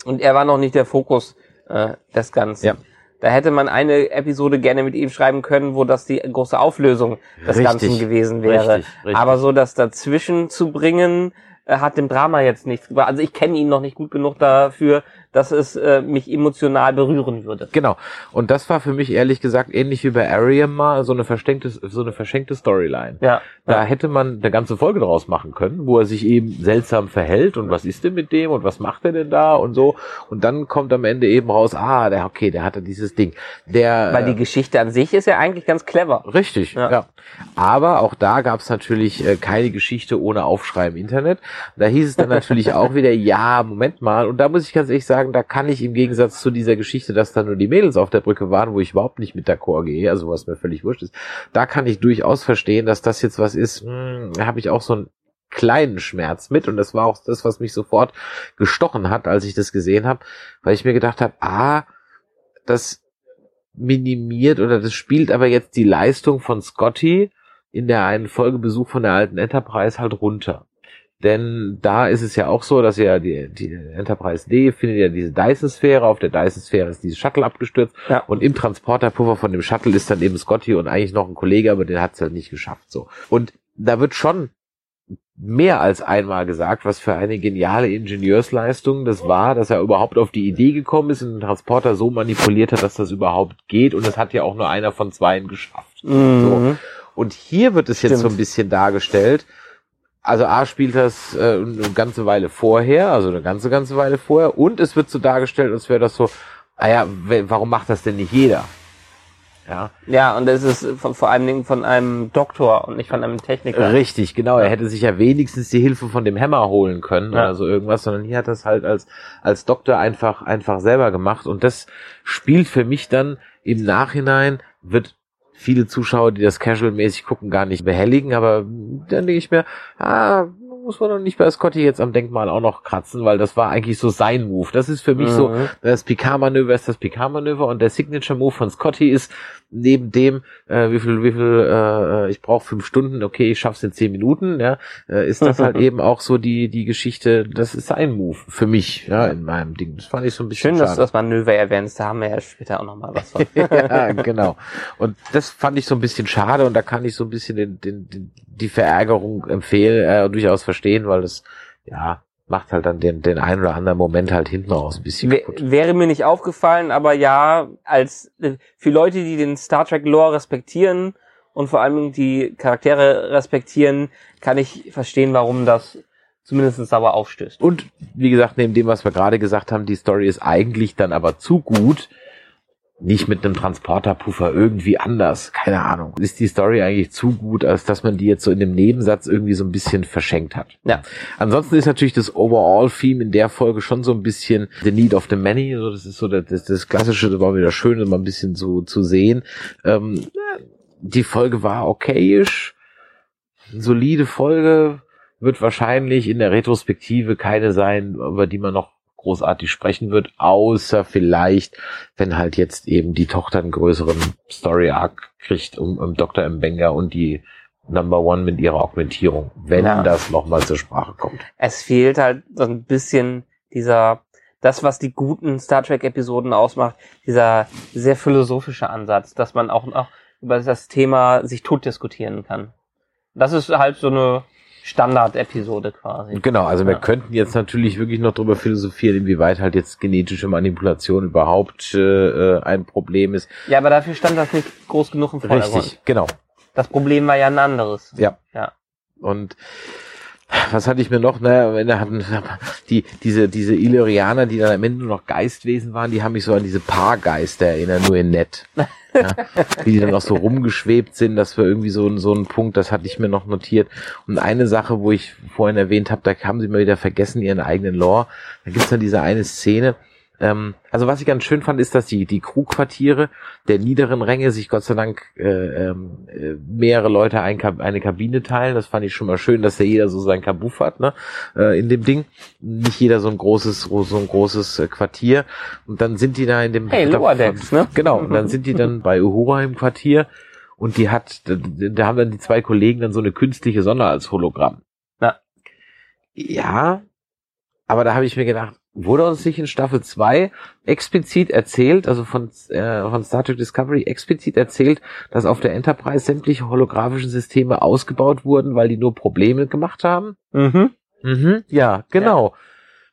Und er war noch nicht der Fokus äh, des Ganzen. Ja. Da hätte man eine Episode gerne mit ihm schreiben können, wo das die große Auflösung des Richtig. Ganzen gewesen wäre. Richtig, richtig. Aber so das dazwischen zu bringen, äh, hat dem Drama jetzt nichts. Also ich kenne ihn noch nicht gut genug dafür, dass es äh, mich emotional berühren würde. Genau. Und das war für mich ehrlich gesagt ähnlich wie bei Ariam mal so eine verschenkte, so eine verschenkte Storyline. Ja. Da ja. hätte man eine ganze Folge draus machen können, wo er sich eben seltsam verhält und was ist denn mit dem und was macht er denn da und so. Und dann kommt am Ende eben raus, ah, der, okay, der hatte dieses Ding. Der, Weil die äh, Geschichte an sich ist ja eigentlich ganz clever. Richtig, ja. Ja. Aber auch da gab es natürlich äh, keine Geschichte ohne Aufschrei im Internet. Da hieß es dann natürlich auch wieder, ja, Moment mal. Und da muss ich ganz ehrlich sagen, da kann ich im Gegensatz zu dieser Geschichte, dass da nur die Mädels auf der Brücke waren, wo ich überhaupt nicht mit d'accord gehe, also was mir völlig wurscht ist, da kann ich durchaus verstehen, dass das jetzt was ist, hm, da habe ich auch so einen kleinen Schmerz mit und das war auch das, was mich sofort gestochen hat, als ich das gesehen habe, weil ich mir gedacht habe, ah, das minimiert oder das spielt aber jetzt die Leistung von Scotty in der einen Folgebesuch von der alten Enterprise halt runter. Denn da ist es ja auch so, dass ja die, die Enterprise D findet ja diese Dyson-Sphäre, auf der Dyson-Sphäre ist dieses Shuttle abgestürzt Ja. und im Transporterpuffer von dem Shuttle ist dann eben Scotty und eigentlich noch ein Kollege, aber den hat es halt nicht geschafft. So. Und da wird schon mehr als einmal gesagt, was für eine geniale Ingenieursleistung das war, dass er überhaupt auf die Idee gekommen ist und den Transporter so manipuliert hat, dass das überhaupt geht und das hat ja auch nur einer von zweien geschafft. Mhm. Und hier wird es jetzt Stimmt. so ein bisschen dargestellt. Also A spielt das äh, eine ganze Weile vorher, also eine ganze, ganze Weile vorher. Und es wird so dargestellt, als wäre das so, ah ja, warum macht das denn nicht jeder? Ja, Ja, und es ist von, vor allen Dingen von einem Doktor und nicht von einem Techniker. richtig, genau. Er hätte sich ja wenigstens die Hilfe von dem Hammer holen können Ja. oder so irgendwas, sondern hier hat das halt als, als Doktor einfach, einfach selber gemacht. Und das spielt für mich dann im Nachhinein, wird viele Zuschauer, die das casual-mäßig gucken, gar nicht behelligen, aber dann denke ich mir, ah, muss man doch nicht bei Scotty jetzt am Denkmal auch noch kratzen, weil das war eigentlich so sein Move. Das ist für mich so, Mhm. das Picard-Manöver ist das Picard-Manöver und der Signature-Move von Scotty ist neben dem, äh, wie viel, wie viel, äh, ich brauche fünf Stunden, okay, ich schaff's in zehn Minuten, ja, äh, ist das halt <laughs> eben auch so die, die Geschichte, das ist sein Move für mich, ja, in meinem Ding. Das fand ich so ein bisschen Schön, dass du schade. das Manöver erwähnst, da haben wir ja später auch nochmal was von. <laughs> ja, genau. Und das fand ich so ein bisschen schade und da kann ich so ein bisschen den, den, den, die Verärgerung empfehlen, äh, durchaus verstehen, weil das, ja, macht halt dann den, den einen oder anderen Moment halt hinten raus ein bisschen kaputt. Wäre mir nicht aufgefallen, aber ja, als äh, für Leute, die den Star Trek Lore respektieren und vor allem die Charaktere respektieren, kann ich verstehen, warum das zumindest sauer aufstößt. Und wie gesagt, neben dem, was wir gerade gesagt haben, die Story ist eigentlich dann aber zu gut, nicht mit einem Transporterpuffer irgendwie anders. Keine Ahnung. Ist die Story eigentlich zu gut, als dass man die jetzt so in dem Nebensatz irgendwie so ein bisschen verschenkt hat. Ja. Ansonsten ist natürlich das Overall-Theme in der Folge schon so ein bisschen The Need of the Many. So, das ist so das, das, Klassische, das war wieder schön, das mal ein bisschen so zu sehen. Ähm, die Folge war okayisch. Solide Folge. Wird wahrscheinlich in der Retrospektive keine sein, über die man noch großartig sprechen wird, außer vielleicht, wenn halt jetzt eben die Tochter einen größeren Story-Arc kriegt um, um Dr. Mbenga und die Number One mit ihrer Augmentierung, wenn Ja. das nochmal zur Sprache kommt. Es fehlt halt so ein bisschen dieser, das, was die guten Star Trek Episoden ausmacht, dieser sehr philosophische Ansatz, dass man auch noch über das Thema sich tot diskutieren kann. Das ist halt so eine Standard-Episode quasi. Genau, also wir Ja. könnten jetzt natürlich wirklich noch drüber philosophieren, inwieweit halt jetzt genetische Manipulation überhaupt äh, äh, ein Problem ist. Ja, aber dafür stand das nicht groß genug im Vordergrund. Richtig, genau. Das Problem war ja ein anderes. Ja. Ja. Und was hatte ich mir noch? Naja, am Ende hatten die, diese, diese Illyrianer, die dann am Ende nur noch Geistwesen waren, die haben mich so an diese Paargeister erinnert, nur in nett. Ja, wie die dann auch so rumgeschwebt sind, das war irgendwie so, ein so ein Punkt, das hatte ich mir noch notiert. Und eine Sache, wo ich vorhin erwähnt habe, da haben sie mal wieder vergessen, ihren eigenen Lore. Da gibt's dann diese eine Szene, ähm, also was ich ganz schön fand, ist, dass die, die Crewquartiere der niederen Ränge sich Gott sei Dank äh, ähm, äh, mehrere Leute ein, eine Kabine teilen. Das fand ich schon mal schön, dass ja jeder so sein Kabuff hat, ne? Äh, in dem Ding. Nicht jeder so ein großes, so ein großes äh, Quartier. Und dann sind die da in dem Hey, Lower Decks, ne? Genau, und dann <laughs> sind die dann bei Uhura im Quartier und die hat, da, haben dann die zwei Kollegen dann so eine künstliche Sonne als Hologramm. Ja. Ja, aber da habe ich mir gedacht, wurde uns nicht in Staffel 2 explizit erzählt, also von, äh, von Star Trek Discovery explizit erzählt, dass auf der Enterprise sämtliche holographischen Systeme ausgebaut wurden, weil die nur Probleme gemacht haben? Mhm. Mhm, ja, genau.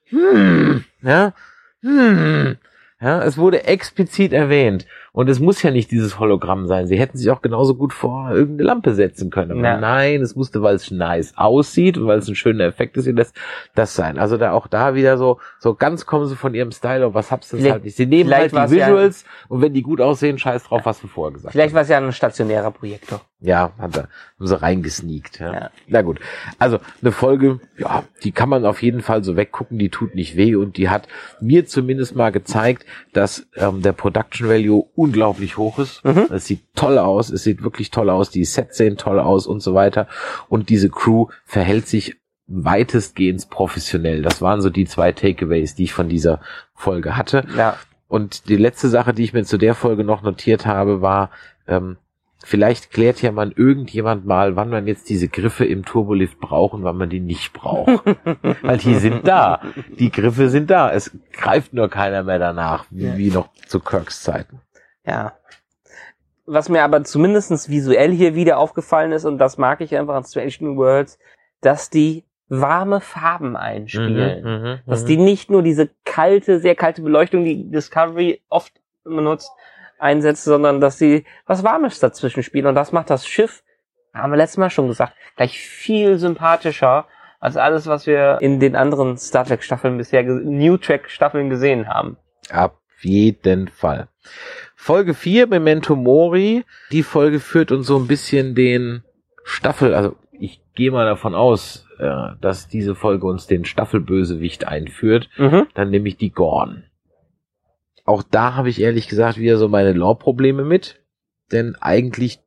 Hm, ja, hm, ja, es wurde explizit erwähnt. Und es muss ja nicht dieses Hologramm sein. Sie hätten sich auch genauso gut vor irgendeine Lampe setzen können. Aber Ja. nein, es musste, weil es nice aussieht und weil es ein schöner Effekt ist, das, das sein. Also da auch da wieder so, so ganz kommen sie von ihrem Style, auf was hab's das Vielleicht- halt nicht. Sie nehmen vielleicht halt die war's ja- Visuals und wenn die gut aussehen, scheiß drauf, was wir vorher gesagt Vielleicht war es ja ein stationärer Projektor. ja, hat er, haben sie reingesneakt. Ja. Ja. Na gut. Also eine Folge, ja, die kann man auf jeden Fall so weggucken, die tut nicht weh und die hat mir zumindest mal gezeigt, dass ähm, der Production Value unglaublich hoch ist. Es sieht toll aus, es sieht wirklich toll aus, die Sets sehen toll aus und so weiter. Und diese Crew verhält sich weitestgehend professionell. Das waren so die zwei Takeaways, die ich von dieser Folge hatte. Ja. Und die letzte Sache, die ich mir zu der Folge noch notiert habe, war, ähm, vielleicht klärt ja man irgendjemand mal, wann man jetzt diese Griffe im Turbolift brauchen, wann man die nicht braucht. <laughs> Weil die sind da. Die Griffe sind da. Es greift nur keiner mehr danach, wie, Ja. wie noch zu Kirks Zeiten. Ja. Was mir aber zumindestens visuell hier wieder aufgefallen ist, und das mag ich einfach an Strange New Worlds, dass die warme Farben einspielen. Mhm, Dass die nicht nur diese kalte, sehr kalte Beleuchtung, die Discovery oft benutzt, einsetzt, sondern dass sie was Warmes dazwischen spielen. Und das macht das Schiff, haben wir letztes Mal schon gesagt, gleich viel sympathischer als alles, was wir in den anderen Star Trek Staffeln bisher, New Trek Staffeln gesehen haben. Ab jeden Fall. Folge 4, Memento Mori. Die Folge führt uns so ein bisschen den Staffel, also ich gehe mal davon aus, äh, dass diese Folge uns den Staffelbösewicht einführt. Mhm. Dann nehme ich die Gorn. Auch da habe ich ehrlich gesagt wieder so meine Lore-Probleme mit. Denn eigentlich,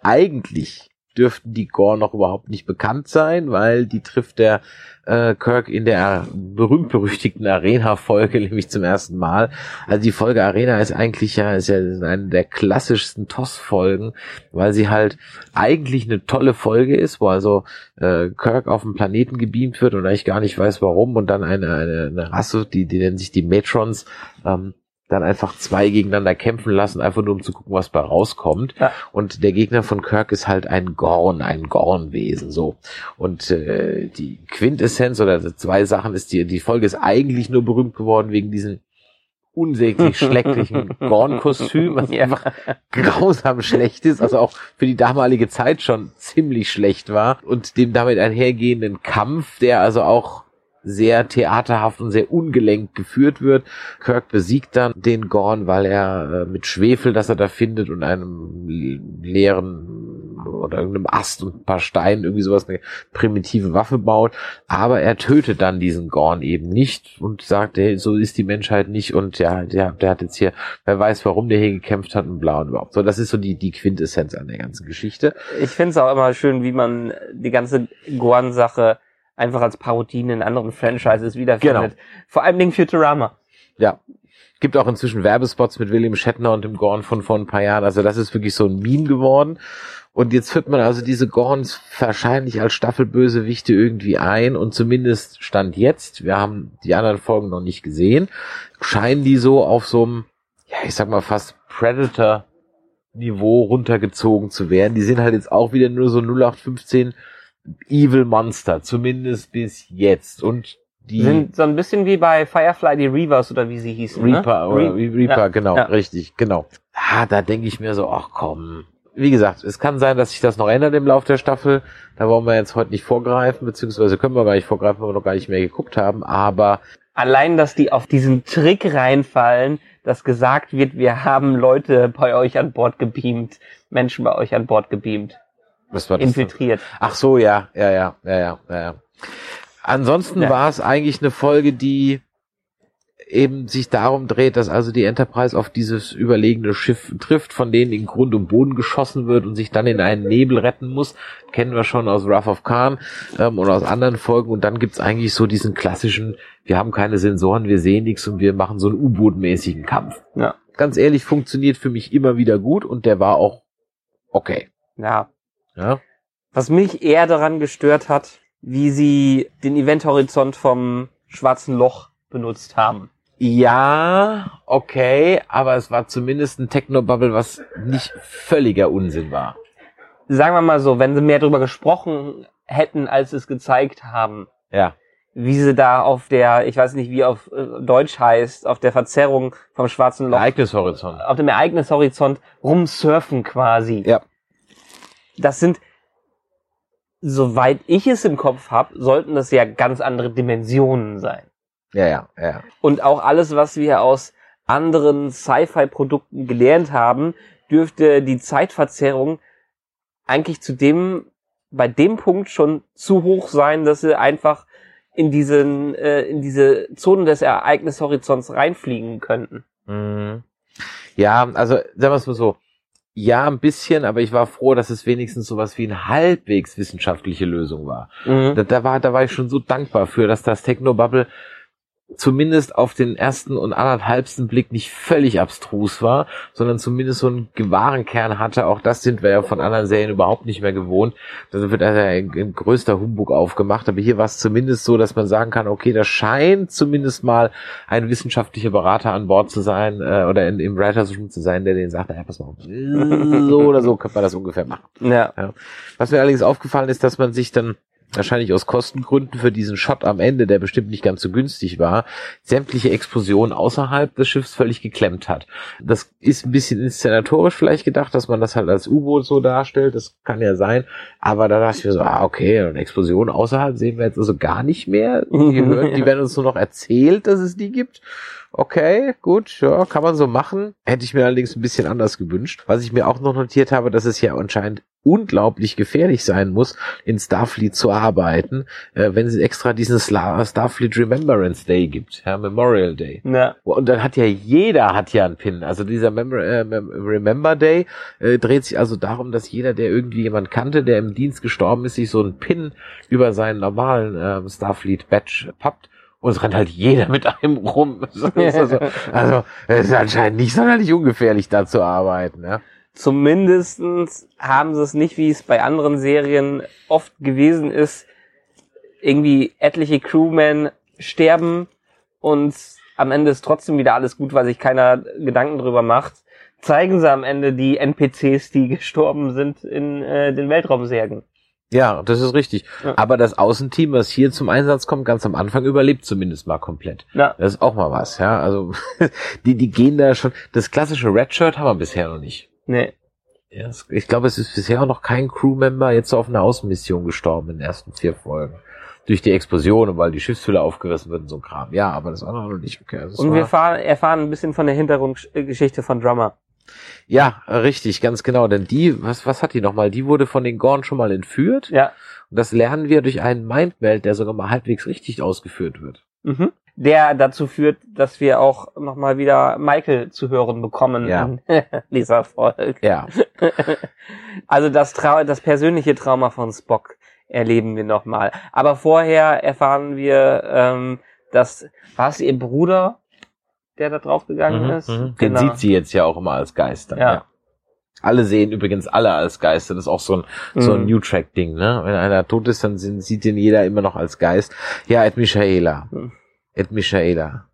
eigentlich dürften die Gorn noch überhaupt nicht bekannt sein, weil die trifft der äh, Kirk in der berühmt-berüchtigten Arena-Folge <laughs> nämlich zum ersten Mal. Also die Folge Arena ist eigentlich ja, ist ja eine der klassischsten TOS-Folgen, weil sie halt eigentlich eine tolle Folge ist, wo also äh, Kirk auf den Planeten gebeamt wird und eigentlich gar nicht weiß warum und dann eine, eine, eine Rasse, die, die nennen sich die Matrons, ähm, dann einfach zwei gegeneinander kämpfen lassen, einfach nur um zu gucken, was bei rauskommt. Ja. Und der Gegner von Kirk ist halt ein Gorn, ein Gornwesen, so. Und äh, die Quintessenz oder zwei Sachen ist, die, die Folge ist eigentlich nur berühmt geworden wegen diesem unsäglich <laughs> schlecklichen Gorn-Kostüm, was Ja. einfach grausam schlecht ist, also auch für die damalige Zeit schon ziemlich schlecht war und dem damit einhergehenden Kampf, der also auch sehr theaterhaft und sehr ungelenkt geführt wird. Kirk besiegt dann den Gorn, weil er äh, mit Schwefel, das er da findet, und einem leeren oder irgendeinem Ast und ein paar Steinen irgendwie sowas eine primitive Waffe baut. Aber er tötet dann diesen Gorn eben nicht und sagt, hey, so ist die Menschheit nicht und ja, der, der hat jetzt hier, wer weiß, warum der hier gekämpft hat und blau und überhaupt. So, das ist so die, die Quintessenz an der ganzen Geschichte. Ich finde es auch immer schön, wie man die ganze Guan-Sache einfach als Parodien in anderen <laughs> Franchises wiederfindet. Genau. Vor allem Dingen Futurama. Ja. Gibt auch inzwischen Werbespots mit William Shatner und dem Gorn von vor ein paar Jahren. Also das ist wirklich so ein Meme geworden. Und jetzt führt man also diese Gorns wahrscheinlich als Staffelbösewichte irgendwie ein und zumindest Stand jetzt, wir haben die anderen Folgen noch nicht gesehen, scheinen die so auf so einem, ja, ich sag mal fast Predator Niveau runtergezogen zu werden. Die sind halt jetzt auch wieder nur so 0815 Evil Monster, zumindest bis jetzt. Und die Sind so ein bisschen wie bei Firefly die Reavers oder wie sie hießen. Reaper, ne? oder Re- Reaper, ja, genau, ja. richtig, genau. Ah, da denke ich mir so, ach komm. Wie gesagt, es kann sein, dass sich das noch ändert im Lauf der Staffel. Da wollen wir jetzt heute nicht vorgreifen, beziehungsweise können wir gar nicht vorgreifen, weil wir noch gar nicht mehr geguckt haben. Aber Allein, dass die auf diesen Trick reinfallen, dass gesagt wird, wir haben Leute bei euch an Bord gebeamt, Menschen bei euch an Bord gebeamt, was war das? infiltriert. Ach so, ja, ja, ja, ja, ja, ja. ja. Ansonsten Ja. war es eigentlich eine Folge, die eben sich darum dreht, dass also die Enterprise auf dieses überlegene Schiff trifft, von denen in Grund und Boden geschossen wird und sich dann in einen Nebel retten muss. Kennen wir schon aus Wrath of Khan ähm, oder aus anderen Folgen. Und dann gibt's eigentlich so diesen klassischen, wir haben keine Sensoren, wir sehen nichts und wir machen so einen U-Boot-mäßigen Kampf. Ja. Ganz ehrlich, funktioniert für mich immer wieder gut und der war auch okay. Ja. Ja. Was mich eher daran gestört hat, wie sie den Eventhorizont vom schwarzen Loch benutzt haben. Ja, okay, aber es war zumindest ein Technobubble, was nicht völliger Unsinn war. Sagen wir mal so, wenn sie mehr darüber gesprochen hätten, als es gezeigt haben, Ja. wie sie da auf der, ich weiß nicht, wie auf äh, Deutsch heißt, auf der Verzerrung vom schwarzen Loch, Ereignishorizont. auf dem Ereignishorizont rumsurfen quasi. Ja. Das sind, soweit ich es im Kopf habe, sollten das ja ganz andere Dimensionen sein. Ja, ja, ja. Und auch alles, was wir aus anderen Sci-Fi-Produkten gelernt haben, dürfte die Zeitverzerrung eigentlich zu dem, bei dem Punkt schon zu hoch sein, dass sie einfach in diesen, äh, in diese Zonen des Ereignishorizonts reinfliegen könnten. Mhm. Ja, also sagen wir es mal so. Ja, ein bisschen, aber ich war froh, dass es wenigstens sowas wie eine halbwegs wissenschaftliche Lösung war. Da, da war, da war ich schon so dankbar für, dass das Technobubble zumindest auf den ersten und anderthalbsten Blick nicht völlig abstrus war, sondern zumindest so einen gewahren Kern hatte. Auch das sind wir ja von anderen Serien überhaupt nicht mehr gewohnt. Da wird also ein, größter Humbug aufgemacht. Aber hier war es zumindest so, dass man sagen kann, okay, da scheint zumindest mal ein wissenschaftlicher Berater an Bord zu sein äh, oder in, im Writers Room zu sein, der den sagt, naja, pass mal auf, so oder so könnte man das ungefähr machen. Ja. Was mir allerdings aufgefallen ist, dass man sich dann wahrscheinlich aus Kostengründen für diesen Shot am Ende, der bestimmt nicht ganz so günstig war, sämtliche Explosionen außerhalb des Schiffs völlig geklemmt hat. Das ist ein bisschen inszenatorisch vielleicht gedacht, dass man das halt als U-Boot so darstellt, das kann ja sein, aber da dachte ich mir so, ah, okay, eine Explosion außerhalb sehen wir jetzt also gar nicht mehr. Die, <laughs> hören, die werden uns nur noch erzählt, dass es die gibt. Okay, gut, ja, kann man so machen. Hätte ich mir allerdings ein bisschen anders gewünscht. Was ich mir auch noch notiert habe, dass es ja anscheinend unglaublich gefährlich sein muss, in Starfleet zu arbeiten, äh, wenn es extra diesen Starfleet Remembrance Day gibt, ja, Memorial Day. Ja. Und dann hat ja jeder hat ja einen Pin. Also dieser Mem äh, Mem Remember Day äh, dreht sich also darum, dass jeder, der irgendwie jemand kannte, der im Dienst gestorben ist, sich so einen Pin über seinen normalen ähm, Starfleet Badge pappt. Und es rennt halt jeder mit einem rum. <laughs> Also, also es ist anscheinend nicht sonderlich ungefährlich, da zu arbeiten. Ja. Zumindestens haben sie es nicht, wie es bei anderen Serien oft gewesen ist, irgendwie etliche Crewmen sterben und am Ende ist trotzdem wieder alles gut, weil sich keiner Gedanken drüber macht. Zeigen sie am Ende die NPCs, die <laughs> gestorben sind in äh, den Weltraumsärgen. Ja, das ist richtig. Ja. Aber das Außenteam, was hier zum Einsatz kommt, ganz am Anfang überlebt zumindest mal komplett. Ja. Das ist auch mal was, ja. Also <laughs> die, die gehen da schon. Das klassische Redshirt haben wir bisher noch nicht. Nee. Ja, ich glaube, es ist bisher auch noch kein Crewmember jetzt auf einer Außenmission gestorben in den ersten vier Folgen. Durch die Explosion und weil die Schiffshülle aufgerissen wird und so ein Kram. Ja, aber das war noch nicht okay. Das Und wir fahren, erfahren ein bisschen von der Hintergrundgeschichte von Drummer. ja, richtig, ganz genau. Denn die, was, was hat die nochmal? Die wurde von den Gorn schon mal entführt. Ja. Und das lernen wir durch einen Mindmeld, der sogar mal halbwegs richtig ausgeführt wird. Mhm. Der dazu führt, dass wir auch nochmal wieder Michael zu hören bekommen Ja. in <laughs> dieser Folge. Ja. <laughs> Also das, Trau das persönliche Trauma von Spock erleben wir nochmal. Aber vorher erfahren wir, ähm, dass, war es ihr Bruder, der da draufgegangen ist? Mhm. Den sieht sie jetzt ja auch immer als Geister. Ja. Alle sehen übrigens alle als Geister. Das ist auch so ein, so ein Mhm. New Track Ding, ne? Wenn einer tot ist, dann sind, sieht den jeder immer noch als Geist. Ja, Ed Michaela. Mhm. Ed Michaela.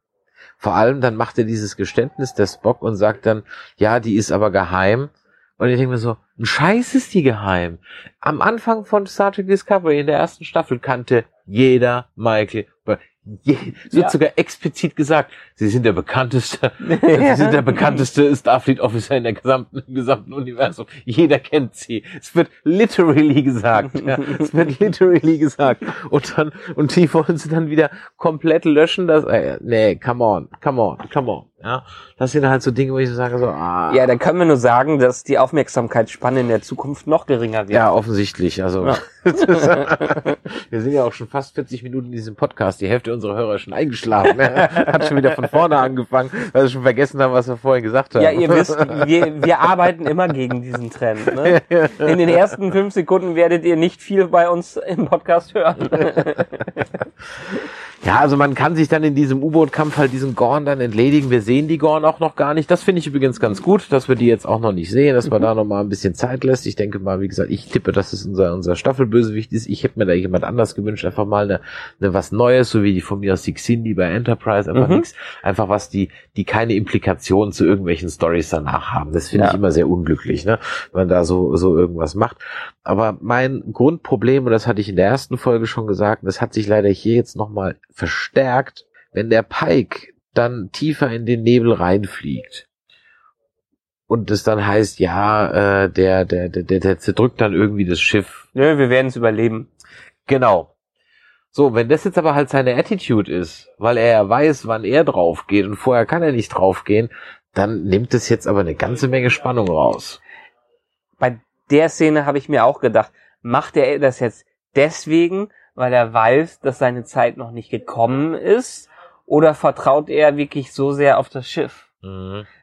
Vor allem dann macht er dieses Geständnis der Spock und sagt dann, ja, die ist aber geheim. Und ich denke mir so, ein Scheiß ist die geheim. Am Anfang von Star Trek Discovery in der ersten Staffel kannte jeder Michael. Je, es wird Ja. sogar explizit gesagt, sie sind der bekannteste, <laughs> sie sind der bekannteste Starfleet Officer in der gesamten, im gesamten Universum. Jeder kennt sie. Es wird literally gesagt. Ja. <laughs> Es wird literally gesagt. Und dann, und die wollen sie dann wieder komplett löschen. Das, äh, nee, come on, come on, come on. Ja. Das sind halt so Dinge, wo ich so sage, so, ah. Ja, da können wir nur sagen, dass die Aufmerksamkeitsspanne in der Zukunft noch geringer wird. Ja, offensichtlich. Also Ja. <laughs> wir sind ja auch schon fast 40 Minuten in diesem Podcast. Die Hälfte unserer Hörer ist schon eingeschlafen. ne? <laughs> Hat schon wieder von vorne angefangen, weil sie schon vergessen haben, was wir vorhin gesagt haben. Ja, ihr wisst, wir, wir arbeiten immer gegen diesen Trend. Ne? In den ersten fünf Sekunden werdet ihr nicht viel bei uns im Podcast hören. <laughs> Ja, also man kann sich dann in diesem U-Boot-Kampf halt diesen Gorn dann entledigen. Wir sehen die Gorn auch noch gar nicht. Das finde ich übrigens ganz gut, dass wir die jetzt auch noch nicht sehen, dass man da noch mal ein bisschen Zeit lässt. Ich denke mal, wie gesagt, ich tippe, dass es unser, unser Staffelbösewicht ist. Ich hätte mir da jemand anders gewünscht, einfach mal eine, eine was Neues, so wie die von mir aus die Xindi bei Enterprise, einfach Mhm. nichts, einfach was die, die keine Implikationen zu irgendwelchen Stories danach haben. Das finde Ja. ich immer sehr unglücklich, ne? Wenn man da so, so irgendwas macht. Aber mein Grundproblem, und das hatte ich in der ersten Folge schon gesagt, das hat sich leider hier jetzt nochmal verstärkt, wenn der Pike dann tiefer in den Nebel reinfliegt und es dann heißt, ja, äh, der, der, der, der, zerdrückt dann irgendwie das Schiff. Nö, wir werden es überleben. Genau. So, wenn das jetzt aber halt seine Attitude ist, weil er ja weiß, wann er drauf geht und vorher kann er nicht draufgehen, dann nimmt es jetzt aber eine ganze Menge Spannung raus. Bei der Szene habe ich mir auch gedacht, macht er das jetzt deswegen, weil er weiß, dass seine Zeit noch nicht gekommen ist? Oder vertraut er wirklich so sehr auf das Schiff?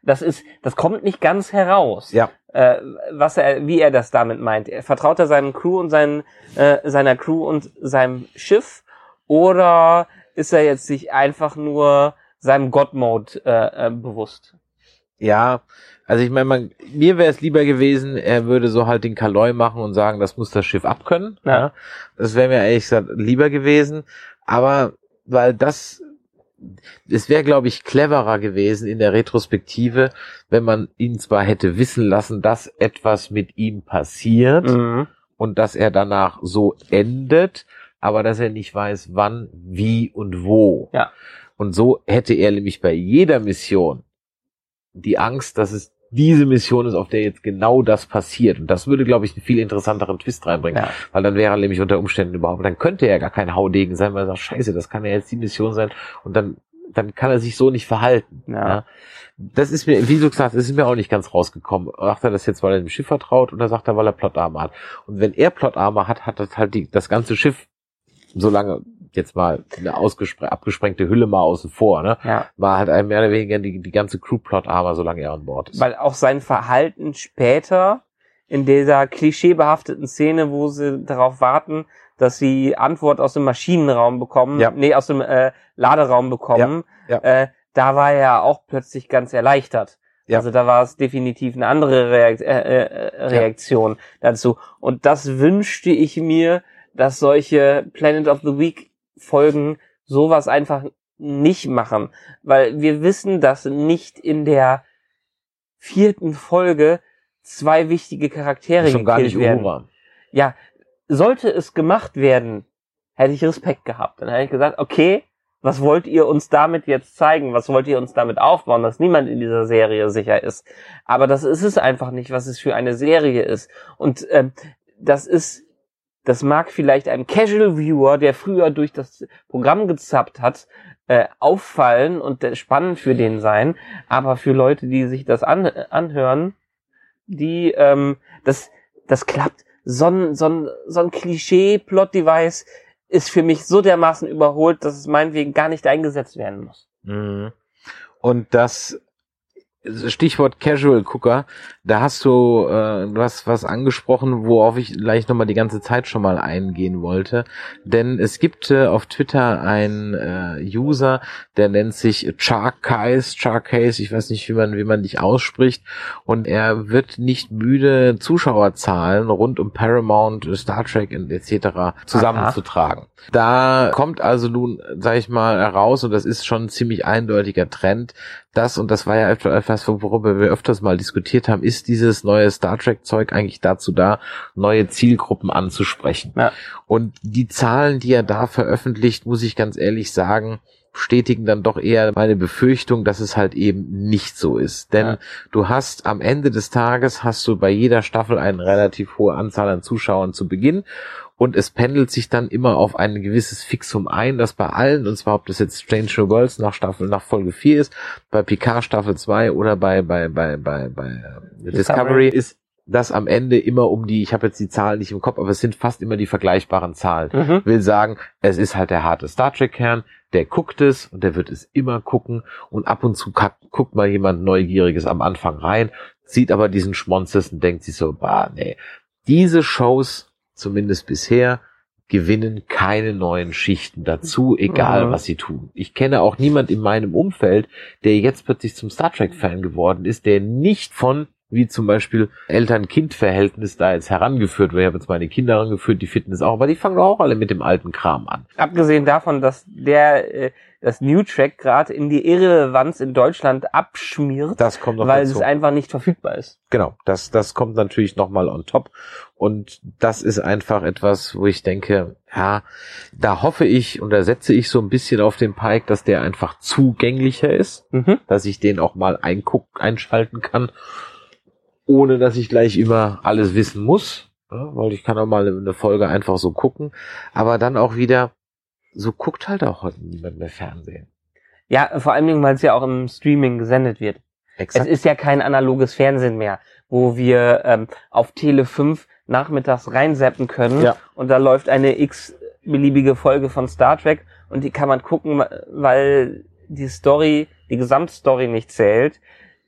Das ist, das kommt nicht ganz heraus. Ja. Äh, was er, wie er das damit meint. Er vertraut er seinem Crew und seinen, äh, seiner Crew und seinem Schiff? Oder ist er jetzt sich einfach nur seinem God-Mode äh, äh, bewusst? Ja, also ich meine, man, mir wäre es lieber gewesen, er würde so halt den Kaloi machen und sagen, das muss das Schiff abkönnen. Ja. Das wäre mir ehrlich gesagt lieber gewesen. Aber weil das, es wäre, glaube ich, cleverer gewesen in der Retrospektive, wenn man ihn zwar hätte wissen lassen, dass etwas mit ihm passiert Mhm. und dass er danach so endet, aber dass er nicht weiß, wann, wie und wo. Ja. Und so hätte er nämlich bei jeder Mission die Angst, dass es diese Mission ist, auf der jetzt genau das passiert. Und das würde, glaube ich, einen viel interessanteren Twist reinbringen. Ja. Weil dann wäre er nämlich unter Umständen überhaupt, dann könnte er gar kein Haudegen sein, weil er sagt, scheiße, das kann ja jetzt die Mission sein. Und dann, dann kann er sich so nicht verhalten. Ja. Das ist mir, wie du gesagt hast, das ist mir auch nicht ganz rausgekommen. Sagt er das jetzt, weil er dem Schiff vertraut oder sagt er, weil er Plotarme hat? Und wenn er Plotarme hat, hat das halt die, das ganze Schiff, solange jetzt mal eine abgesprengte Hülle mal außen vor, ne? Ja. War halt mehr oder weniger die, die ganze Crew Plotarme, solange er an Bord ist. Weil auch sein Verhalten später in dieser klischeebehafteten Szene, wo sie darauf warten, dass sie Antwort aus dem Maschinenraum bekommen, Ja. nee, aus dem äh, Laderaum bekommen, Ja, Äh, da war er ja auch plötzlich ganz erleichtert. Ja. Also da war es definitiv eine andere Reakt äh, äh, Reaktion dazu. Und das wünschte ich mir, dass solche Planet of the Week Folgen sowas einfach nicht machen. Weil wir wissen, dass nicht in der vierten Folge zwei wichtige Charaktere Schon gar nicht werden. Ja, sollte es gemacht werden, hätte ich Respekt gehabt. Dann hätte ich gesagt, okay, was wollt ihr uns damit jetzt zeigen? Was wollt ihr uns damit aufbauen, dass niemand in dieser Serie sicher ist? Aber das ist es einfach nicht, was es für eine Serie ist. Und ähm, das ist, das mag vielleicht einem Casual Viewer, der früher durch das Programm gezappt hat, äh, auffallen und äh, spannend für den sein. Aber für Leute, die sich das an, anhören, die, ähm, das, das klappt. So ein, so ein, so ein Klischee-Plot-Device ist für mich so dermaßen überholt, dass es meinetwegen gar nicht eingesetzt werden muss. Mhm. Und das Stichwort Casual Cooker, da hast du äh, was was angesprochen, worauf ich gleich nochmal die ganze Zeit schon mal eingehen wollte. Denn es gibt äh, auf Twitter einen äh, User, der nennt sich Charkais, Charkais, ich weiß nicht, wie man wie man dich ausspricht, und er wird nicht müde, Zuschauerzahlen rund um Paramount, Star Trek und etc. zusammenzutragen. Da kommt also nun, sag ich mal, heraus, und das ist schon ein ziemlich eindeutiger Trend, das, und das war ja etwas, worüber wir öfters mal diskutiert haben, ist dieses neue Star Trek-Zeug eigentlich dazu da, neue Zielgruppen anzusprechen. Ja. Und die Zahlen, die er da veröffentlicht, muss ich ganz ehrlich sagen, bestätigen dann doch eher meine Befürchtung, dass es halt eben nicht so ist. Denn Ja. du hast am Ende des Tages hast du bei jeder Staffel eine relativ hohe Anzahl an Zuschauern zu Beginn und es pendelt sich dann immer auf ein gewisses Fixum ein, das bei allen, und zwar ob das jetzt Strange New Worlds nach Staffel, nach Folge 4 ist, bei Picard Staffel 2 oder bei, bei, bei, bei, bei Discovery ist das am Ende immer um die, ich habe jetzt die Zahlen nicht im Kopf, aber es sind fast immer die vergleichbaren Zahlen. Mhm. Will sagen, es ist halt der harte Star Trek Kern, der guckt es und der wird es immer gucken und ab und zu guckt mal jemand Neugieriges am Anfang rein, sieht aber diesen Schmonzes und denkt sich so, bah, nee. Diese Shows, zumindest bisher, gewinnen keine neuen Schichten dazu, egal Mhm. was sie tun. Ich kenne auch niemand in meinem Umfeld, der jetzt plötzlich zum Star Trek-Fan geworden ist, der nicht von wie zum Beispiel Eltern-Kind-Verhältnis da jetzt herangeführt wird. Ich habe jetzt meine Kinder herangeführt, die finden es auch, aber die fangen doch auch alle mit dem alten Kram an. Abgesehen davon, dass der äh, das New Track gerade in die Irrelevanz in Deutschland abschmiert, Das kommt noch weil dazu. es einfach nicht verfügbar ist. Genau, das, das kommt natürlich nochmal on top. Und das ist einfach etwas, wo ich denke, ja, da hoffe ich und da setze ich so ein bisschen auf den Pike, dass der einfach zugänglicher ist, Mhm. dass ich den auch mal einguck, einschalten kann, ohne dass ich gleich immer alles wissen muss, ja, weil ich kann auch mal eine Folge einfach so gucken, aber dann auch wieder, so guckt halt auch heute niemand mehr Fernsehen. Ja, vor allen Dingen, weil es ja auch im Streaming gesendet wird. Es ist ja kein analoges Fernsehen mehr, wo wir ähm, auf Tele 5 nachmittags reinseppen können Ja. und da läuft eine x-beliebige Folge von Star Trek und die kann man gucken, weil die Story, die Gesamtstory nicht zählt.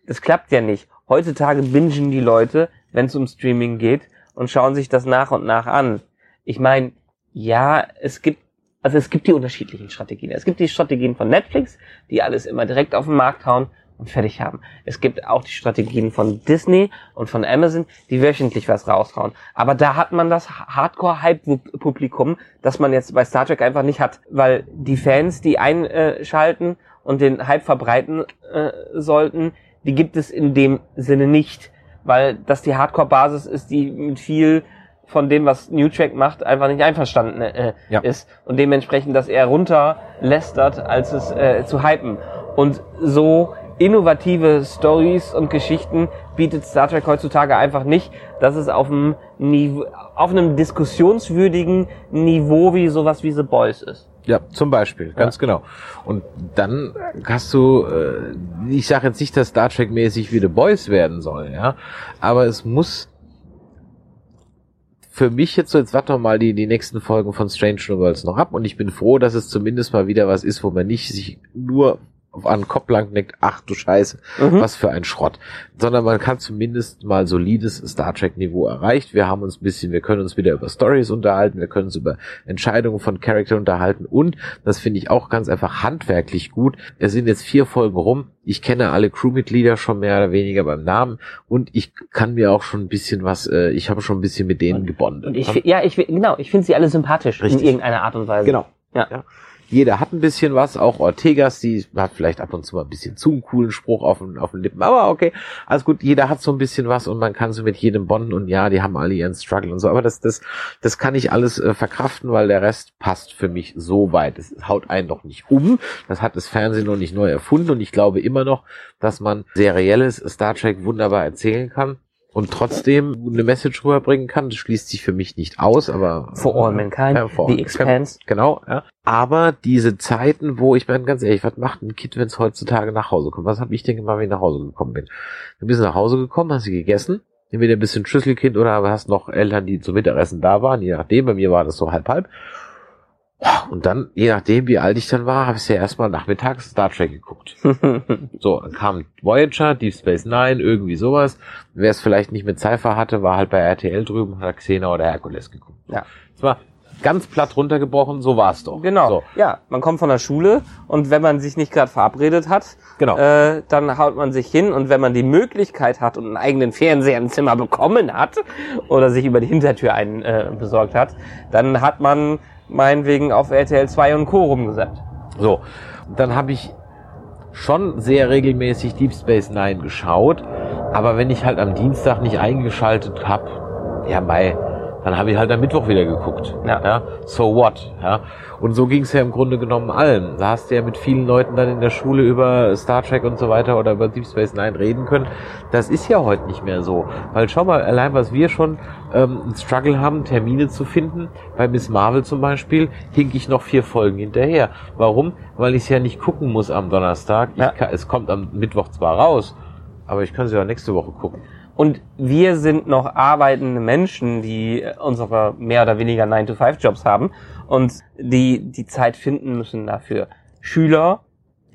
Das klappt ja nicht. Heutzutage bingen die Leute, wenn es um Streaming geht und schauen sich das nach und nach an. Ich meine, ja, es gibt also es gibt die unterschiedlichen Strategien. Es gibt die Strategien von Netflix, die alles immer direkt auf den Markt hauen und fertig haben. Es gibt auch die Strategien von Disney und von Amazon, die wöchentlich was raushauen. Aber da hat man das Hardcore-Hype-Publikum, das man jetzt bei Star Trek einfach nicht hat, weil die Fans, die einschalten und den Hype verbreiten äh, sollten, die gibt es in dem Sinne nicht, weil das die Hardcore-Basis ist, die mit viel von dem, was New Track macht, einfach nicht einverstanden äh, Ja. ist und dementsprechend das eher runterlästert, als es äh, zu hypen. Und so innovative Stories und Geschichten bietet Star Trek heutzutage einfach nicht, dass es auf einem, Niveau, auf einem diskussionswürdigen Niveau wie sowas wie The Boys ist. Ja, zum Beispiel, ganz genau. Und dann hast du, äh, ich sage jetzt nicht, dass Star Trek mäßig wie The Boys werden soll, ja, aber es muss für mich jetzt so, jetzt warten wir mal die, die nächsten Folgen von Strange New Worlds noch ab und ich bin froh, dass es zumindest mal wieder was ist, wo man nicht sich nur auf einen Kopf lang denkt, ach du Scheiße, Mhm. was für ein Schrott. Sondern man kann zumindest mal solides Star Trek Niveau erreicht. Wir haben uns ein bisschen, wir können uns wieder über Stories unterhalten, wir können uns über Entscheidungen von Charakter unterhalten und, das finde ich auch ganz einfach handwerklich gut, es sind jetzt vier Folgen rum, ich kenne alle Crewmitglieder schon mehr oder weniger beim Namen und ich kann mir auch schon ein bisschen was, äh, ich habe schon ein bisschen mit denen gebondet. Ich, ja, ich, genau, ich finde sie alle sympathisch Richtig. in irgendeiner Art und Weise. Genau. Ja. Ja. Jeder hat ein bisschen was, auch Ortegas, die hat vielleicht ab und zu mal ein bisschen zu einen coolen Spruch auf den, auf den Lippen, aber okay, alles gut, jeder hat so ein bisschen was und man kann so mit jedem bonden und ja, die haben alle ihren Struggle und so, aber das, das, das kann ich alles äh, verkraften, weil der Rest passt für mich so weit. Es haut einen noch nicht um, das hat das Fernsehen noch nicht neu erfunden und ich glaube immer noch, dass man serielles Star Trek wunderbar erzählen kann. Und trotzdem eine Message rüberbringen kann, das schließt sich für mich nicht aus, aber For all mankind, Ja, for The Expanse. Genau, ja. Aber diese Zeiten, wo ich meine, ganz ehrlich, was macht ein Kind, wenn es heutzutage nach Hause kommt? Was habe ich denn gemacht, wenn ich nach Hause gekommen bin? Du bist nach Hause gekommen, hast du gegessen, entweder ein bisschen Schlüsselkind oder hast noch Eltern, die zum Mittagessen da waren, je nachdem, bei mir war das so halb halb. Und dann, je nachdem, wie alt ich dann war, habe ich ja erstmal nachmittags Star Trek geguckt. <laughs> So, dann kam Voyager, Deep Space Nine, irgendwie sowas. Wer es vielleicht nicht mit Cypher hatte, war halt bei RTL drüben hat Xena oder Herkules geguckt. Ja. Es war ganz platt runtergebrochen, so war es doch. Genau. So, Ja, man kommt von der Schule und wenn man sich nicht gerade verabredet hat, Genau. äh, dann haut man sich hin und wenn man die Möglichkeit hat und einen eigenen Fernseher im Zimmer bekommen hat oder sich über die Hintertür einen äh, besorgt hat, dann hat man meinetwegen auf RTL 2 und Co. rumgesappt. so. Und dann habe ich schon sehr regelmäßig Deep Space Nine geschaut, aber wenn ich halt am Dienstag nicht eingeschaltet habe, ja mei, dann habe ich halt am Mittwoch wieder geguckt. Ja. So what? Ja. Und so ging es ja im Grunde genommen allen. Da hast du ja mit vielen Leuten dann in der Schule über Star Trek und so weiter oder über Deep Space Nine reden können. Das ist ja heute nicht mehr so. Weil schau mal, allein was wir schon ähm, einen Struggle haben, Termine zu finden. Bei Miss Marvel zum Beispiel hink ich noch vier Folgen hinterher. Warum? Weil ich es ja nicht gucken muss am Donnerstag. Ich Ja. kann, es kommt am Mittwoch zwar raus, aber ich kann sie ja nächste Woche gucken. Und wir sind noch arbeitende Menschen, die unsere mehr oder weniger 9-to-5-Jobs haben und die die Zeit finden müssen dafür. Schüler,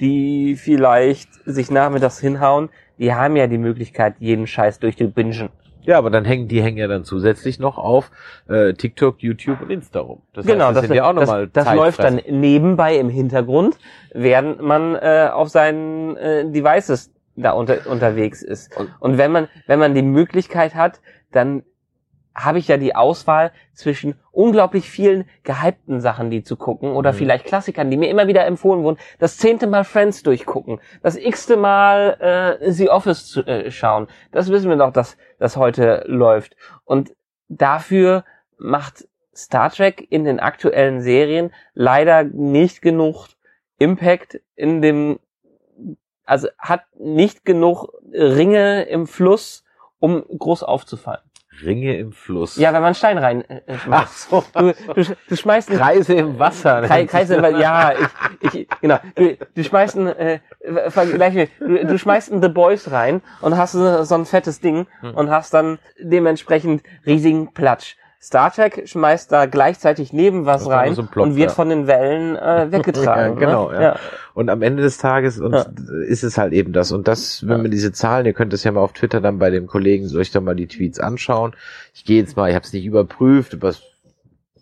die vielleicht sich nachmittags hinhauen, die haben ja die Möglichkeit, jeden Scheiß durchzubingen. Ja, aber dann hängen die hängen ja dann zusätzlich noch auf äh, TikTok, YouTube und Insta rum. Das genau, heißt, das, sind ja auch das, nochmal das läuft dann nebenbei im Hintergrund, während man äh, auf seinen äh, Devices da unter, unterwegs ist. Und- Und wenn man, wenn man die Möglichkeit hat, dann habe ich ja die Auswahl zwischen unglaublich vielen gehypten Sachen, die zu gucken, oder Mhm. vielleicht Klassikern, die mir immer wieder empfohlen wurden, das zehnte Mal Friends durchgucken, das x-te Mal äh, The Office zu, äh, schauen. Das wissen wir doch, dass das heute läuft. Und dafür macht Star Trek in den aktuellen Serien leider nicht genug Impact in dem, also hat nicht genug Ringe im Fluss, um groß aufzufallen. Ringe im Fluss. Ja, wenn man einen Stein rein äh, äh, Ach schmeißt. so. Du, du, du schmeißt einen Kreise im Wasser. Kre- Kreise, weil, ja, ich, ich, genau. Du, du schmeißt ein, äh, vergleich mir, du, du schmeißt ein The Boys rein und hast so, so ein fettes Ding Hm. und hast dann dementsprechend riesigen Platsch. Star Trek schmeißt da gleichzeitig neben was Das rein so Plop, und wird ja. von den Wellen äh, <laughs> weggetragen. Ja, genau, ne? ja. Und am Ende des Tages und Ja. ist es halt eben das. Und das, wenn Ja. wir diese Zahlen, ihr könnt es ja mal auf Twitter dann bei dem Kollegen euch dann mal die Tweets anschauen. Ich gehe jetzt mal, ich habe es nicht überprüft, es-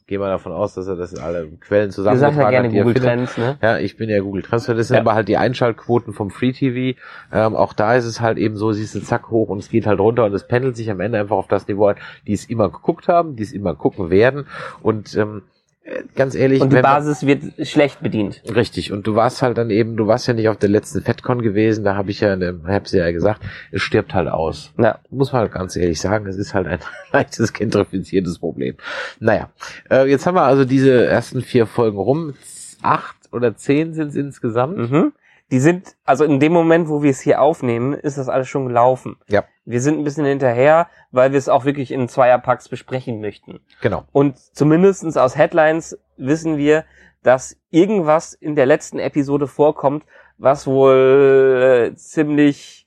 gehe mal davon aus, dass er das in alle Quellen ja zusammengetragen gerne hat. die er Google findet. Trends, ne? Ja, ich bin ja Google Transfer. Das sind Ja. aber halt die Einschaltquoten vom Free TV. Ähm, auch da ist es halt eben so, siehst du zack hoch und es geht halt runter und es pendelt sich am Ende einfach auf das Niveau ein, die es immer geguckt haben, die es immer gucken werden. Und ähm, äh, ganz ehrlich, Und die Basis wird schlecht bedient. Richtig, und du warst halt dann eben, du warst ja nicht auf der letzten FedCon gewesen, da habe ich ja, ne, hab's ja gesagt, es stirbt halt aus. Ja. Muss man halt ganz ehrlich sagen, es ist halt ein <laughs> leichtes gentrifiziertes Problem. Naja, äh, jetzt haben wir also diese ersten vier Folgen rum, acht oder zehn sind es insgesamt. Mhm. Die sind, also in dem Moment, wo wir es hier aufnehmen, ist das alles schon gelaufen. Ja. Wir sind ein bisschen hinterher, weil wir es auch wirklich in Zweierpacks besprechen möchten. Genau. Und zumindestens aus Headlines wissen wir, dass irgendwas in der letzten Episode vorkommt, was wohl äh, ziemlich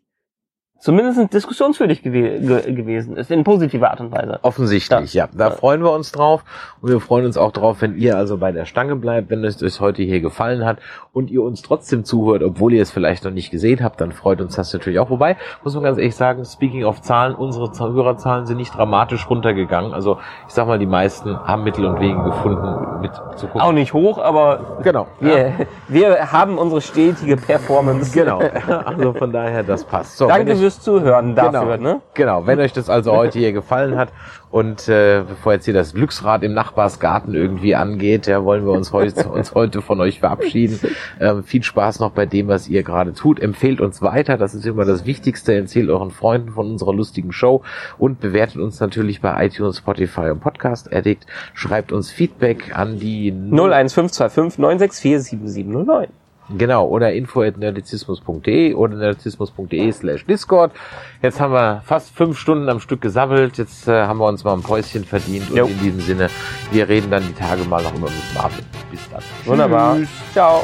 zumindest diskussionswürdig gewe ge gewesen ist, in positiver Art und Weise. Offensichtlich, ja. Da Ja. freuen wir uns drauf und wir freuen uns auch drauf, wenn ihr also bei der Stange bleibt, wenn es euch heute hier gefallen hat und ihr uns trotzdem zuhört, obwohl ihr es vielleicht noch nicht gesehen habt, dann freut uns das natürlich auch. Wobei, muss man ganz ehrlich sagen, speaking of Zahlen, unsere Hörerzahlen sind nicht dramatisch runtergegangen. Also ich sag mal, die meisten haben Mittel und Wege gefunden, mit zu gucken. Auch nicht hoch, aber Genau. wir, wir haben unsere stetige Performance. Genau. <laughs> Also von daher, das passt. So, Danke euch- fürs Zuhören dafür, genau, ne? Genau, wenn euch das also heute hier gefallen hat und äh, bevor jetzt hier das Glücksrad im Nachbarsgarten irgendwie angeht, ja, wollen wir uns heute, <laughs> uns heute von euch verabschieden. Ähm, viel Spaß noch bei dem, was ihr gerade tut. Empfehlt uns weiter, das ist immer das Wichtigste. Erzählt euren Freunden von unserer lustigen Show und bewertet uns natürlich bei iTunes, Spotify und Podcast Addict. Schreibt uns Feedback an die 01525 964 7709. Genau, oder info.nerdizismus.de oder nerdizismus.de slash Discord. Jetzt haben wir fast fünf Stunden am Stück gesammelt. Jetzt äh, haben wir uns mal ein Päuschen verdient. Und Jo. in diesem Sinne, wir reden dann die Tage mal noch über Miss Marvel. Bis dann. Wunderbar. Tschüss. Ciao.